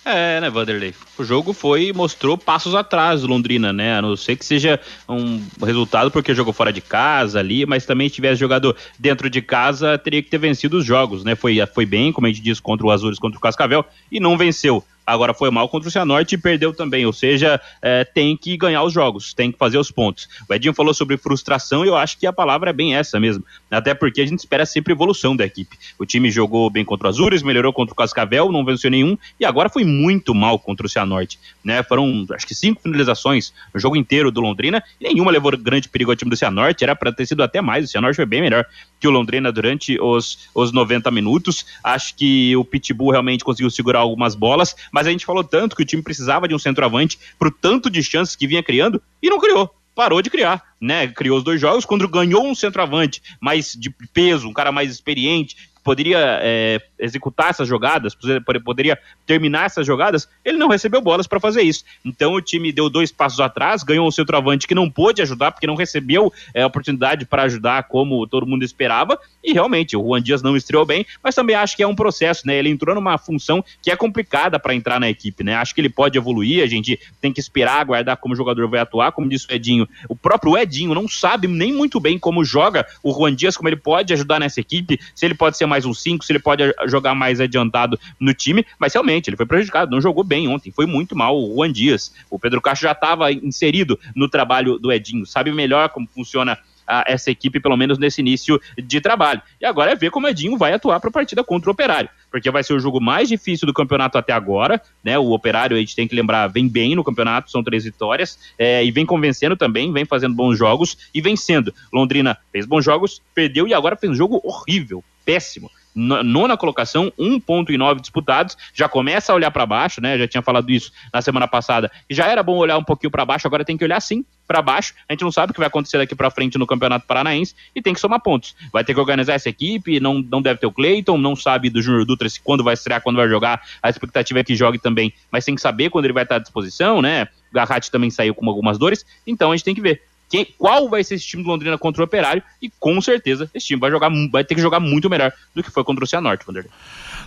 S5: É, né, Vanderlei? O jogo foi mostrou passos atrás do Londrina, né? A não ser que seja um resultado porque jogou fora de casa ali, mas também se tivesse jogado dentro de casa, teria que ter vencido os jogos, né? Foi, foi bem, como a gente disse, contra o Azures, contra o Cascavel, e não venceu. Agora foi mal contra o Cianorte e perdeu também, ou seja, é, tem que ganhar os jogos, tem que fazer os pontos. O Edinho falou sobre frustração e eu acho que a palavra é bem essa mesmo, até porque a gente espera sempre evolução da equipe. O time jogou bem contra o Azures, melhorou contra o Cascavel, não venceu nenhum e agora foi muito mal contra o Cianorte, né? Foram acho que cinco finalizações no jogo inteiro do Londrina e nenhuma levou grande perigo ao time do Cianorte, era para ter sido até mais, o Cianorte foi bem melhor que o Londrina durante os, os 90 minutos. Acho que o Pitbull realmente conseguiu segurar algumas bolas, mas a gente falou tanto que o time precisava de um centroavante pro tanto de chances que vinha criando e não criou parou de criar, né? Criou os dois jogos, quando ganhou um centroavante mais de peso, um cara mais experiente, poderia é, executar essas jogadas, poderia terminar essas jogadas, ele não recebeu bolas para fazer isso. Então o time deu dois passos atrás, ganhou o centroavante que não pôde ajudar, porque não recebeu é, oportunidade para ajudar como todo mundo esperava, e realmente o Juan Dias não estreou bem, mas também acho que é um processo, né? Ele entrou numa função que é complicada para entrar na equipe, né? Acho que ele pode evoluir, a gente tem que esperar, aguardar como o jogador vai atuar, como disse o Edinho. O próprio Edinho não sabe nem muito bem como joga o Juan Dias, como ele pode ajudar nessa equipe, se ele pode ser mais um 5, se ele pode jogar mais adiantado no time, mas realmente ele foi prejudicado, não jogou bem ontem, foi muito mal o Juan Dias. O Pedro Castro já estava inserido no trabalho do Edinho, sabe melhor como funciona essa equipe, pelo menos nesse início de trabalho. E agora é ver como o Edinho vai atuar para a partida contra o Operário, porque vai ser o jogo mais difícil do campeonato até agora, né? O Operário, a gente tem que lembrar, vem bem no campeonato, são três vitórias, é, e vem convencendo também, vem fazendo bons jogos e vencendo. Londrina fez bons jogos, perdeu e agora fez um jogo horrível, péssimo nona colocação, um ponto e nove disputados, já começa a olhar para baixo, né? Já tinha falado isso na semana passada. Já era bom olhar um pouquinho para baixo, agora tem que olhar sim para baixo. A gente não sabe o que vai acontecer daqui para frente no Campeonato Paranaense e tem que somar pontos. Vai ter que organizar essa equipe, não, não deve ter o Cleiton, não sabe do Júnior Dutra se quando vai estrear, quando vai jogar. A expectativa é que jogue também, mas tem que saber quando ele vai estar à disposição, né? Garratti também saiu com algumas dores, então a gente tem que ver quem, qual vai ser esse time do Londrina contra o Operário e com certeza esse time vai jogar vai ter que jogar muito melhor do que foi contra o Cianorte, Vanderlei.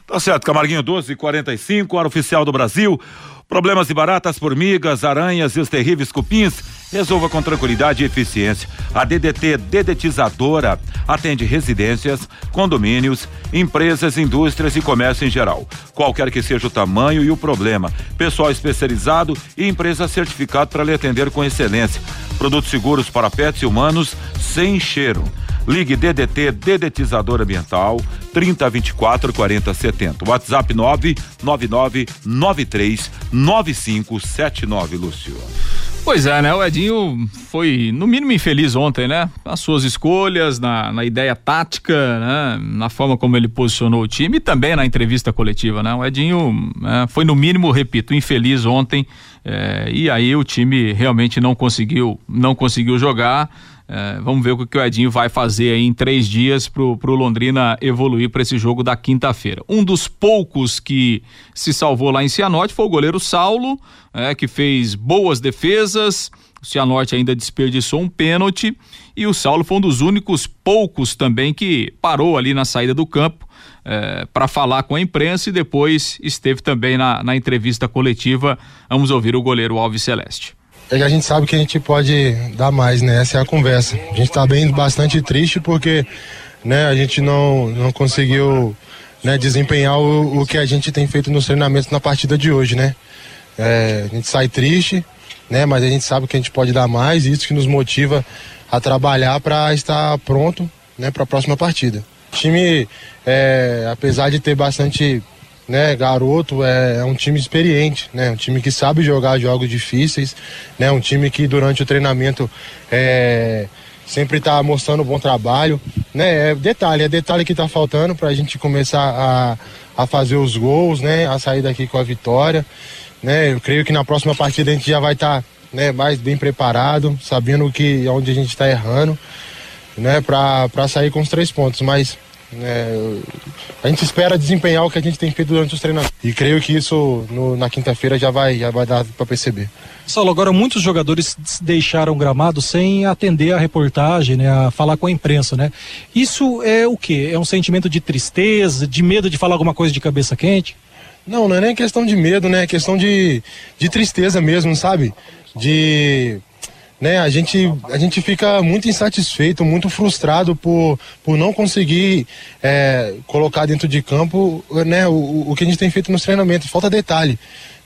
S2: Tá certo, Camarguinho 12 45, hora oficial do Brasil. Problemas de baratas, formigas, aranhas e os terríveis cupins? Resolva com tranquilidade e eficiência. A DDT Dedetizadora atende residências, condomínios, empresas, indústrias e comércio em geral. Qualquer que seja o tamanho e o problema. Pessoal especializado e empresa certificado para lhe atender com excelência. Produtos seguros para pets e humanos sem cheiro. Ligue DDT Dedetizador Ambiental 3024 4070. WhatsApp 999 93 9579, Lúcio.
S3: Pois é, né? O Edinho foi, no mínimo, infeliz ontem, né? Nas suas escolhas, na, na ideia tática, né? Na forma como ele posicionou o time e também na entrevista coletiva, né? O Edinho né? foi, no mínimo, repito, infeliz ontem. É, e aí o time realmente não conseguiu, não conseguiu jogar. É, vamos ver o que o Edinho vai fazer aí em três dias pro, pro Londrina evoluir para esse jogo da quinta-feira. Um dos poucos que se salvou lá em Cianorte foi o goleiro Saulo, é, que fez boas defesas. O Cianorte ainda desperdiçou um pênalti e o Saulo foi um dos únicos poucos também que parou ali na saída do campo é, para falar com a imprensa e depois esteve também na, na entrevista coletiva. Vamos ouvir o goleiro Alves Celeste
S12: é que a gente sabe que a gente pode dar mais, né? Essa é a conversa. A gente está bem bastante triste porque né, a gente não, não conseguiu né, desempenhar o, o que a gente tem feito nos treinamentos na partida de hoje, né? É, a gente sai triste, né? Mas a gente sabe que a gente pode dar mais e isso que nos motiva a trabalhar para estar pronto né, para a próxima partida. O time, é, apesar de ter bastante né, garoto, é, é, um time experiente, né, um time que sabe jogar jogos difíceis, né, um time que durante o treinamento é, sempre está mostrando bom trabalho, né, é detalhe, é detalhe que está faltando para a gente começar a, a fazer os gols, né, a sair daqui com a vitória, né, eu creio que na próxima partida a gente já vai estar, tá, né, mais bem preparado, sabendo que onde a gente está errando, né, para sair com os três pontos, mas é, a gente espera desempenhar o que a gente tem feito durante os treinamentos. E creio que isso no, na quinta-feira já vai, já vai dar para perceber.
S11: Saulo, agora muitos jogadores deixaram o gramado sem atender a reportagem, né, a falar com a imprensa, né? Isso é o quê? É um sentimento de tristeza, de medo de falar alguma coisa de cabeça quente?
S12: Não, não é nem questão de medo, né? É questão de, de tristeza mesmo, sabe? De né, a gente, a gente fica muito insatisfeito, muito frustrado por, por não conseguir é, colocar dentro de campo né, o, o que a gente tem feito nos treinamentos. Falta detalhe,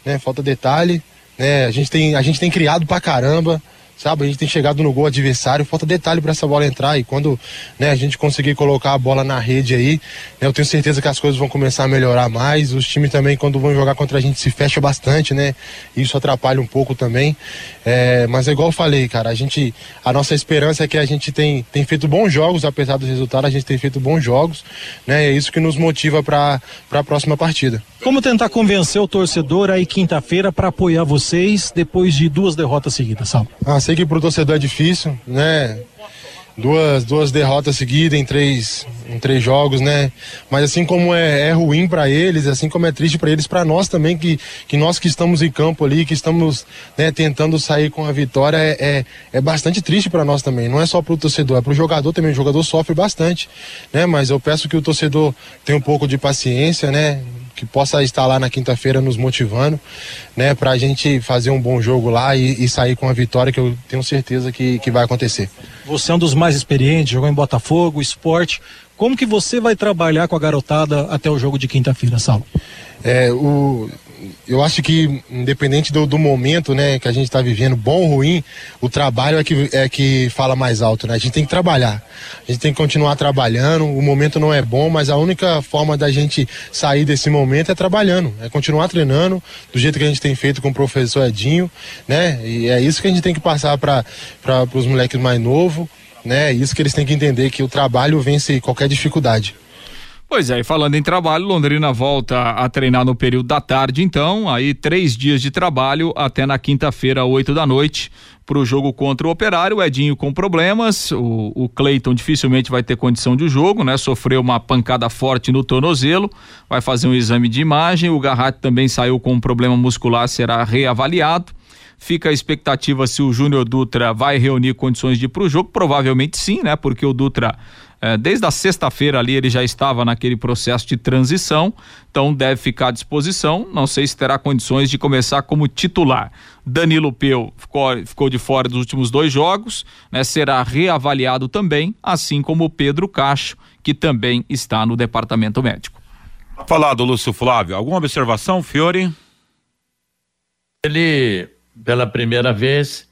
S12: né? Falta detalhe. Né, a, gente tem, a gente tem criado pra caramba sabe? A gente tem chegado no gol adversário, falta detalhe para essa bola entrar e quando né, a gente conseguir colocar a bola na rede aí, né, eu tenho certeza que as coisas vão começar a melhorar mais. Os times também, quando vão jogar contra a gente, se fecha bastante, né? Isso atrapalha um pouco também. É, mas é igual eu falei, cara, a gente, a nossa esperança é que a gente tem, tem feito bons jogos, apesar dos resultados, a gente tem feito bons jogos, né? É isso que nos motiva para a próxima partida.
S11: Como tentar convencer o torcedor aí quinta-feira para apoiar vocês depois de duas derrotas seguidas, Sal?
S12: Ah, sei que pro torcedor é difícil, né? Duas, duas derrotas seguidas em três, em três jogos, né? Mas assim como é, é ruim para eles, assim como é triste para eles, para nós também, que, que nós que estamos em campo ali, que estamos né, tentando sair com a vitória, é, é, é bastante triste para nós também. Não é só pro torcedor, é pro jogador também. O jogador sofre bastante, né? Mas eu peço que o torcedor tenha um pouco de paciência, né? Que possa estar lá na quinta-feira nos motivando, né, para a gente fazer um bom jogo lá e, e, sair com a vitória que eu tenho certeza que, que vai acontecer.
S11: Você é um dos mais experientes, jogou em Botafogo, esporte. Como que você vai trabalhar com a garotada até o jogo de quinta-feira, Saulo?
S12: É, o, eu acho que, independente do, do momento né, que a gente está vivendo, bom ou ruim, o trabalho é que, é que fala mais alto. Né? A gente tem que trabalhar. A gente tem que continuar trabalhando. O momento não é bom, mas a única forma da gente sair desse momento é trabalhando, é continuar treinando do jeito que a gente tem feito com o professor Edinho. Né? E é isso que a gente tem que passar para os moleques mais novos. Né? É isso que eles têm que entender, que o trabalho vence qualquer dificuldade.
S3: Pois é, e falando em trabalho, Londrina volta a treinar no período da tarde, então, aí três dias de trabalho até na quinta-feira, oito da noite, para o jogo contra o Operário. O Edinho com problemas, o, o Cleiton dificilmente vai ter condição de jogo, né? Sofreu uma pancada forte no tornozelo, vai fazer um exame de imagem. O Garratti também saiu com um problema muscular, será reavaliado. Fica a expectativa se o Júnior Dutra vai reunir condições de ir para o jogo. Provavelmente sim, né? Porque o Dutra desde a sexta-feira ali ele já estava naquele processo de transição, então deve ficar à disposição. Não sei se terá condições de começar como titular. Danilo Peu ficou, ficou de fora dos últimos dois jogos, né? Será reavaliado também, assim como o Pedro Cacho, que também está no departamento médico.
S2: Falado, Lúcio Flávio, alguma observação, Fiore?
S4: Ele, pela primeira vez,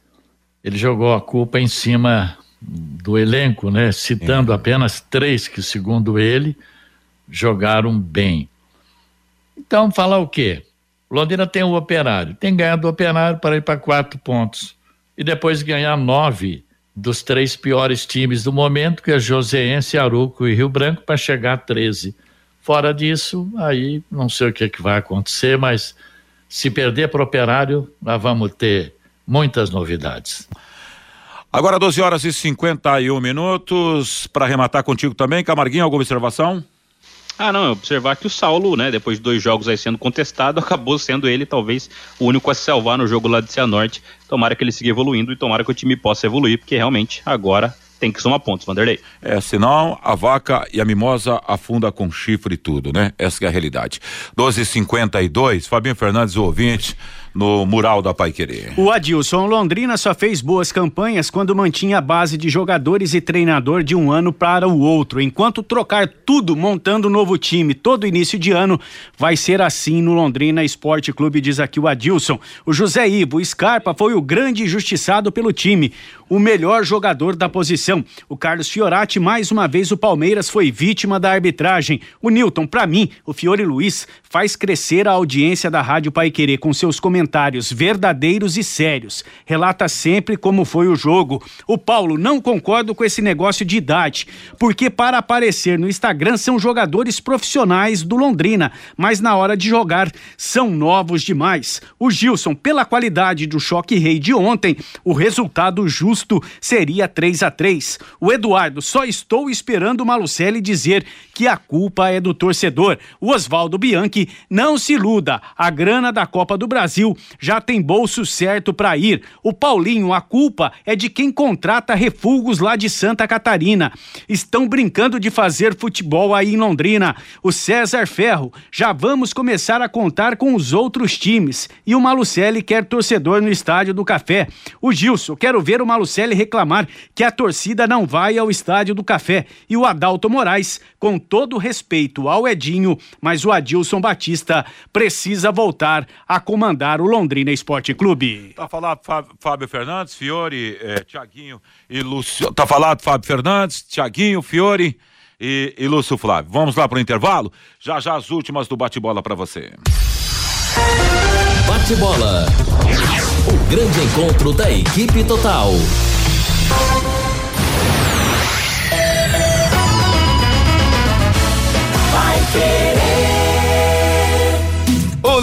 S4: ele jogou a culpa em cima do elenco, né? Citando é. apenas três que, segundo ele, jogaram bem. Então, falar o quê? Londrina tem o operário, tem ganhado o operário para ir para quatro pontos. E depois ganhar nove dos três piores times do momento, que é Joseense, Aruco e Rio Branco, para chegar a 13. Fora disso, aí não sei o que, é que vai acontecer, mas se perder para o operário, nós vamos ter muitas novidades.
S2: Agora 12 horas e 51 minutos. Para arrematar contigo também, Camarguinho, alguma observação?
S5: Ah, não, observar que o Saulo, né, depois de dois jogos aí sendo contestado, acabou sendo ele talvez o único a se salvar no jogo lá de Cianorte. Tomara que ele siga evoluindo e tomara que o time possa evoluir, porque realmente agora tem que somar pontos, Vanderlei.
S2: É, senão a vaca e a mimosa afunda com chifre e tudo, né? Essa é a realidade. 12:52, Fabinho Fernandes, o ouvinte no mural da Pai.
S6: O Adilson Londrina só fez boas campanhas quando mantinha a base de jogadores e treinador de um ano para o outro. Enquanto trocar tudo montando um novo time todo início de ano, vai ser assim no Londrina Esporte Clube, diz aqui o Adilson. O José Ivo Scarpa foi o grande injustiçado pelo time, o melhor jogador da posição. O Carlos Fiorati, mais uma vez, o Palmeiras foi vítima da arbitragem. O Newton, para mim, o Fiore Luiz faz crescer a audiência da Rádio Pai com seus comentários comentários verdadeiros e sérios. Relata sempre como foi o jogo. O Paulo, não concordo com esse negócio de idade, porque para aparecer no Instagram são jogadores profissionais do Londrina, mas na hora de jogar são novos demais. O Gilson, pela qualidade do choque rei de ontem, o resultado justo seria 3 a 3 O Eduardo, só estou esperando o Malucelli dizer que a culpa é do torcedor. O Oswaldo Bianchi, não se iluda, a grana da Copa do Brasil Já tem bolso certo para ir. O Paulinho, a culpa é de quem contrata refugos lá de Santa Catarina. Estão brincando de fazer futebol aí em Londrina. O César Ferro, já vamos começar a contar com os outros times. E o Malucelli quer torcedor no estádio do Café. O Gilson, quero ver o Malucelli reclamar que a torcida não vai ao estádio do Café. E o Adalto Moraes, com todo respeito ao Edinho, mas o Adilson Batista precisa voltar a comandar o Londrina Esporte Clube.
S2: Tá falado Fábio, Fernandes, Fiore, eh, Tiaguinho e Lúcio. Tá falado Fábio Fernandes, Tiaguinho, Fiore e, e Lúcio Flávio. Vamos lá pro intervalo? Já já as últimas do bate-bola para você.
S1: Bate-bola. O grande encontro da equipe total.
S8: Vai querer.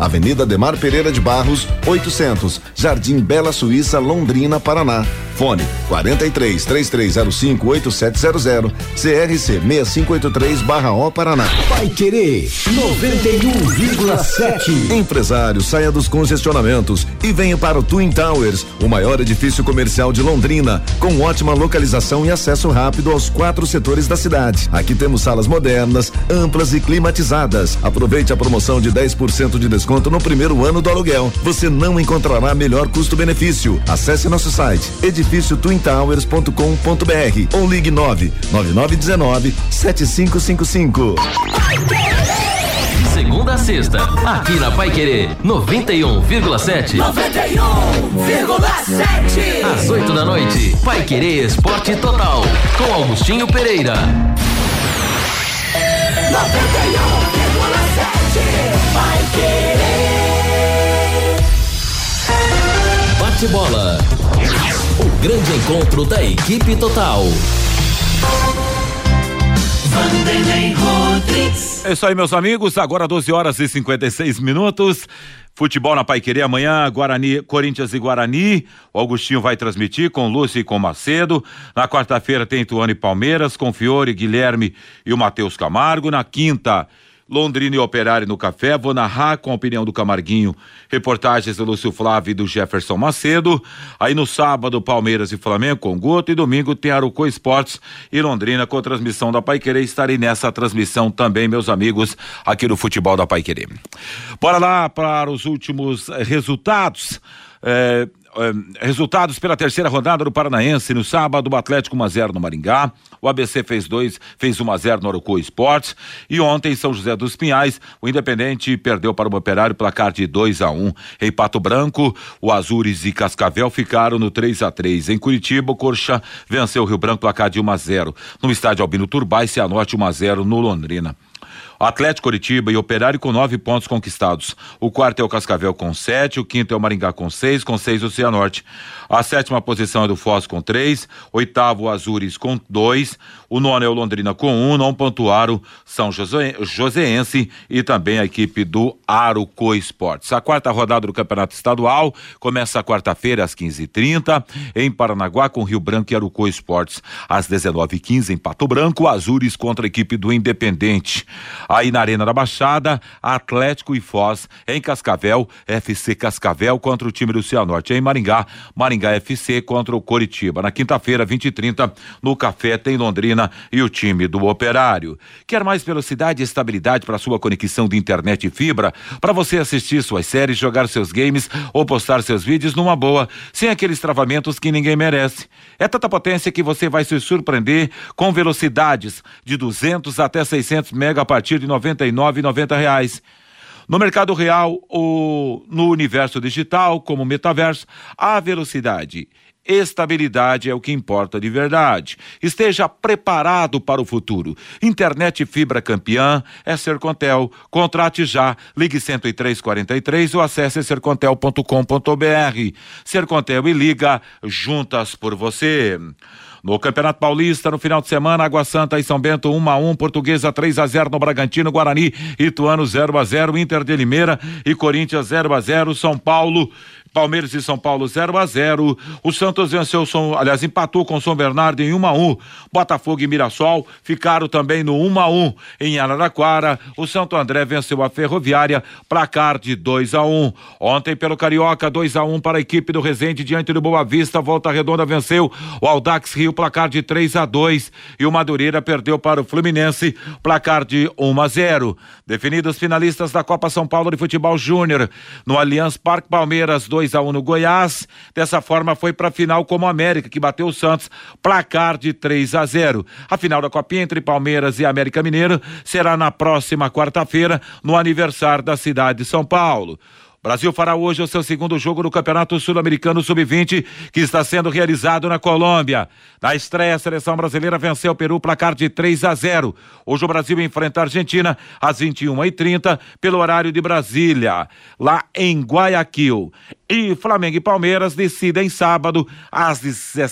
S13: Avenida Demar Pereira de Barros, 800, Jardim Bela Suíça, Londrina, Paraná. Fone 43 3305 8700, CRC 6583/O Paraná.
S8: Vai querer 91,7.
S13: Empresário, saia dos congestionamentos e venha para o Twin Towers, o maior edifício comercial de Londrina, com ótima localização e acesso rápido aos quatro setores da cidade. Aqui temos salas modernas, amplas e climatizadas. Aproveite a promoção de 10% de desconto no primeiro ano do aluguel. Você não encontrará melhor custo-benefício. Acesse nosso site edifíciotwintowers.com.br ou ligue 9 9919 7555.
S1: Segunda a sexta, aqui na Pai Querer 91,7.
S8: 91,7.
S1: Às 8 da noite, Pai Querer Esporte Total, com Augustinho Pereira.
S8: 91,7. Vai querer.
S1: Bate-bola. O grande encontro da equipe total.
S8: Vanderlei Rodrigues.
S2: É isso aí, meus amigos. Agora 12 horas e 56 minutos. Futebol na Paiquerê amanhã, Guarani, Corinthians e Guarani. O Augustinho vai transmitir com Lúcio e com Macedo. Na quarta-feira tem Tuano e Palmeiras, com Fiore, Guilherme e o Matheus Camargo. Na quinta, Londrina e Operário no Café. Vou narrar com a opinião do Camarguinho, reportagens do Lúcio Flávio e do Jefferson Macedo. Aí no sábado, Palmeiras e Flamengo com Guto. E domingo tem Arucô Esportes e Londrina com transmissão da Paiquerê. Estarei nessa transmissão também, meus amigos, aqui no Futebol da Paiquerê. Bora lá para os últimos eh, resultados. É, resultados pela terceira rodada do Paranaense no sábado, o Atlético 1 a 0 no Maringá, o ABC fez dois, fez 1 a 0 no Arucu Esportes e ontem em São José dos Pinhais, o Independente perdeu para o Operário placar de 2 a 1. Em Pato Branco, o Azures e Cascavel ficaram no 3 a 3. Em Curitiba, o Corcha venceu o Rio Branco placar de 1 a 0. No estádio Albino Turbay, Cianorte 1 a 0 no Londrina. Atlético Curitiba e Operário com nove pontos conquistados. O quarto é o Cascavel com sete, o quinto é o Maringá com seis, com seis o Cianorte. A sétima posição é do Foz com três, oitavo o Azures com dois, o nono é o Londrina com um, não pontuaram São José, Joseense e também a equipe do Aruco Esportes. A quarta rodada do Campeonato Estadual começa quarta-feira às 15h30 em Paranaguá com Rio Branco e Aruco Esportes. Às 19h15 em Pato Branco, Azures contra a equipe do Independente. Aí na Arena da Baixada, Atlético e Foz. Em Cascavel, FC Cascavel contra o time do Cianorte. Em Maringá, Maringá FC contra o Coritiba. Na quinta-feira, 20 e 30 no Café tem Londrina e o time do Operário. Quer mais velocidade e estabilidade para sua conexão de internet e fibra? Para você assistir suas séries, jogar seus games ou postar seus vídeos numa boa, sem aqueles travamentos que ninguém merece. É tanta potência que você vai se surpreender com velocidades de 200 até 600 mega a partir de 99,90 reais. No mercado real ou no universo digital, como metaverso, a velocidade Estabilidade é o que importa de verdade. Esteja preparado para o futuro. Internet fibra campeã é Sercontel. Contrate já. Ligue 10343 ou acesse sercontel.com.br. Sercontel e liga juntas por você. No Campeonato Paulista, no final de semana, Água Santa e São Bento 1 a 1, Portuguesa 3 a 0 no Bragantino, Guarani, Ituano 0 a 0, Inter de Limeira e Corinthians 0 a 0, São Paulo Palmeiras e São Paulo 0 a 0. O Santos venceu, São, aliás, empatou com São Bernardo em 1 a 1. Botafogo e Mirassol ficaram também no 1 a 1 em Araraquara. O Santo André venceu a Ferroviária, placar de 2 a 1. Ontem pelo Carioca 2 a 1 para a equipe do Resende diante do Boa Vista. Volta Redonda venceu o Aldax Rio, placar de 3 a 2 e o Madureira perdeu para o Fluminense, placar de 1 a 0. Definidos finalistas da Copa São Paulo de Futebol Júnior no Allianz Parque Palmeiras 2 2 a 1 no Goiás. Dessa forma foi para a final como América, que bateu o Santos, placar de 3 a 0. A final da Copinha entre Palmeiras e América Mineiro será na próxima quarta-feira, no aniversário da cidade de São Paulo. Brasil fará hoje o seu segundo jogo no Campeonato Sul-Americano Sub-20, que está sendo realizado na Colômbia. Na estreia, a seleção brasileira venceu o Peru placar de 3 a 0. Hoje o Brasil enfrenta a Argentina às 21h30 pelo horário de Brasília, lá em Guayaquil. E Flamengo e Palmeiras decidem sábado às,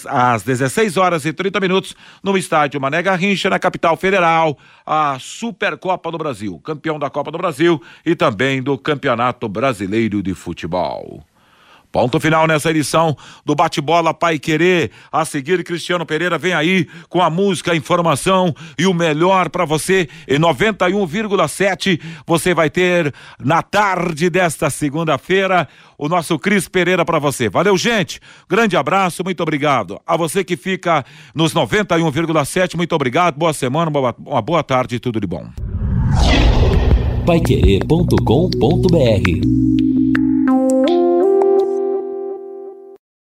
S2: às 16 horas e 30 minutos no estádio Mané Garrincha, na capital federal, a Supercopa do Brasil, campeão da Copa do Brasil e também do Campeonato Brasileiro de Futebol. Ponto final nessa edição do Bate-Bola Pai Querer. A seguir, Cristiano Pereira vem aí com a música, a informação e o melhor para você. Em 91,7 você vai ter na tarde desta segunda-feira o nosso Cris Pereira para você. Valeu, gente. Grande abraço, muito obrigado. A você que fica nos 91,7, muito obrigado. Boa semana, uma boa tarde, tudo de bom.
S1: Paiquerê.com.br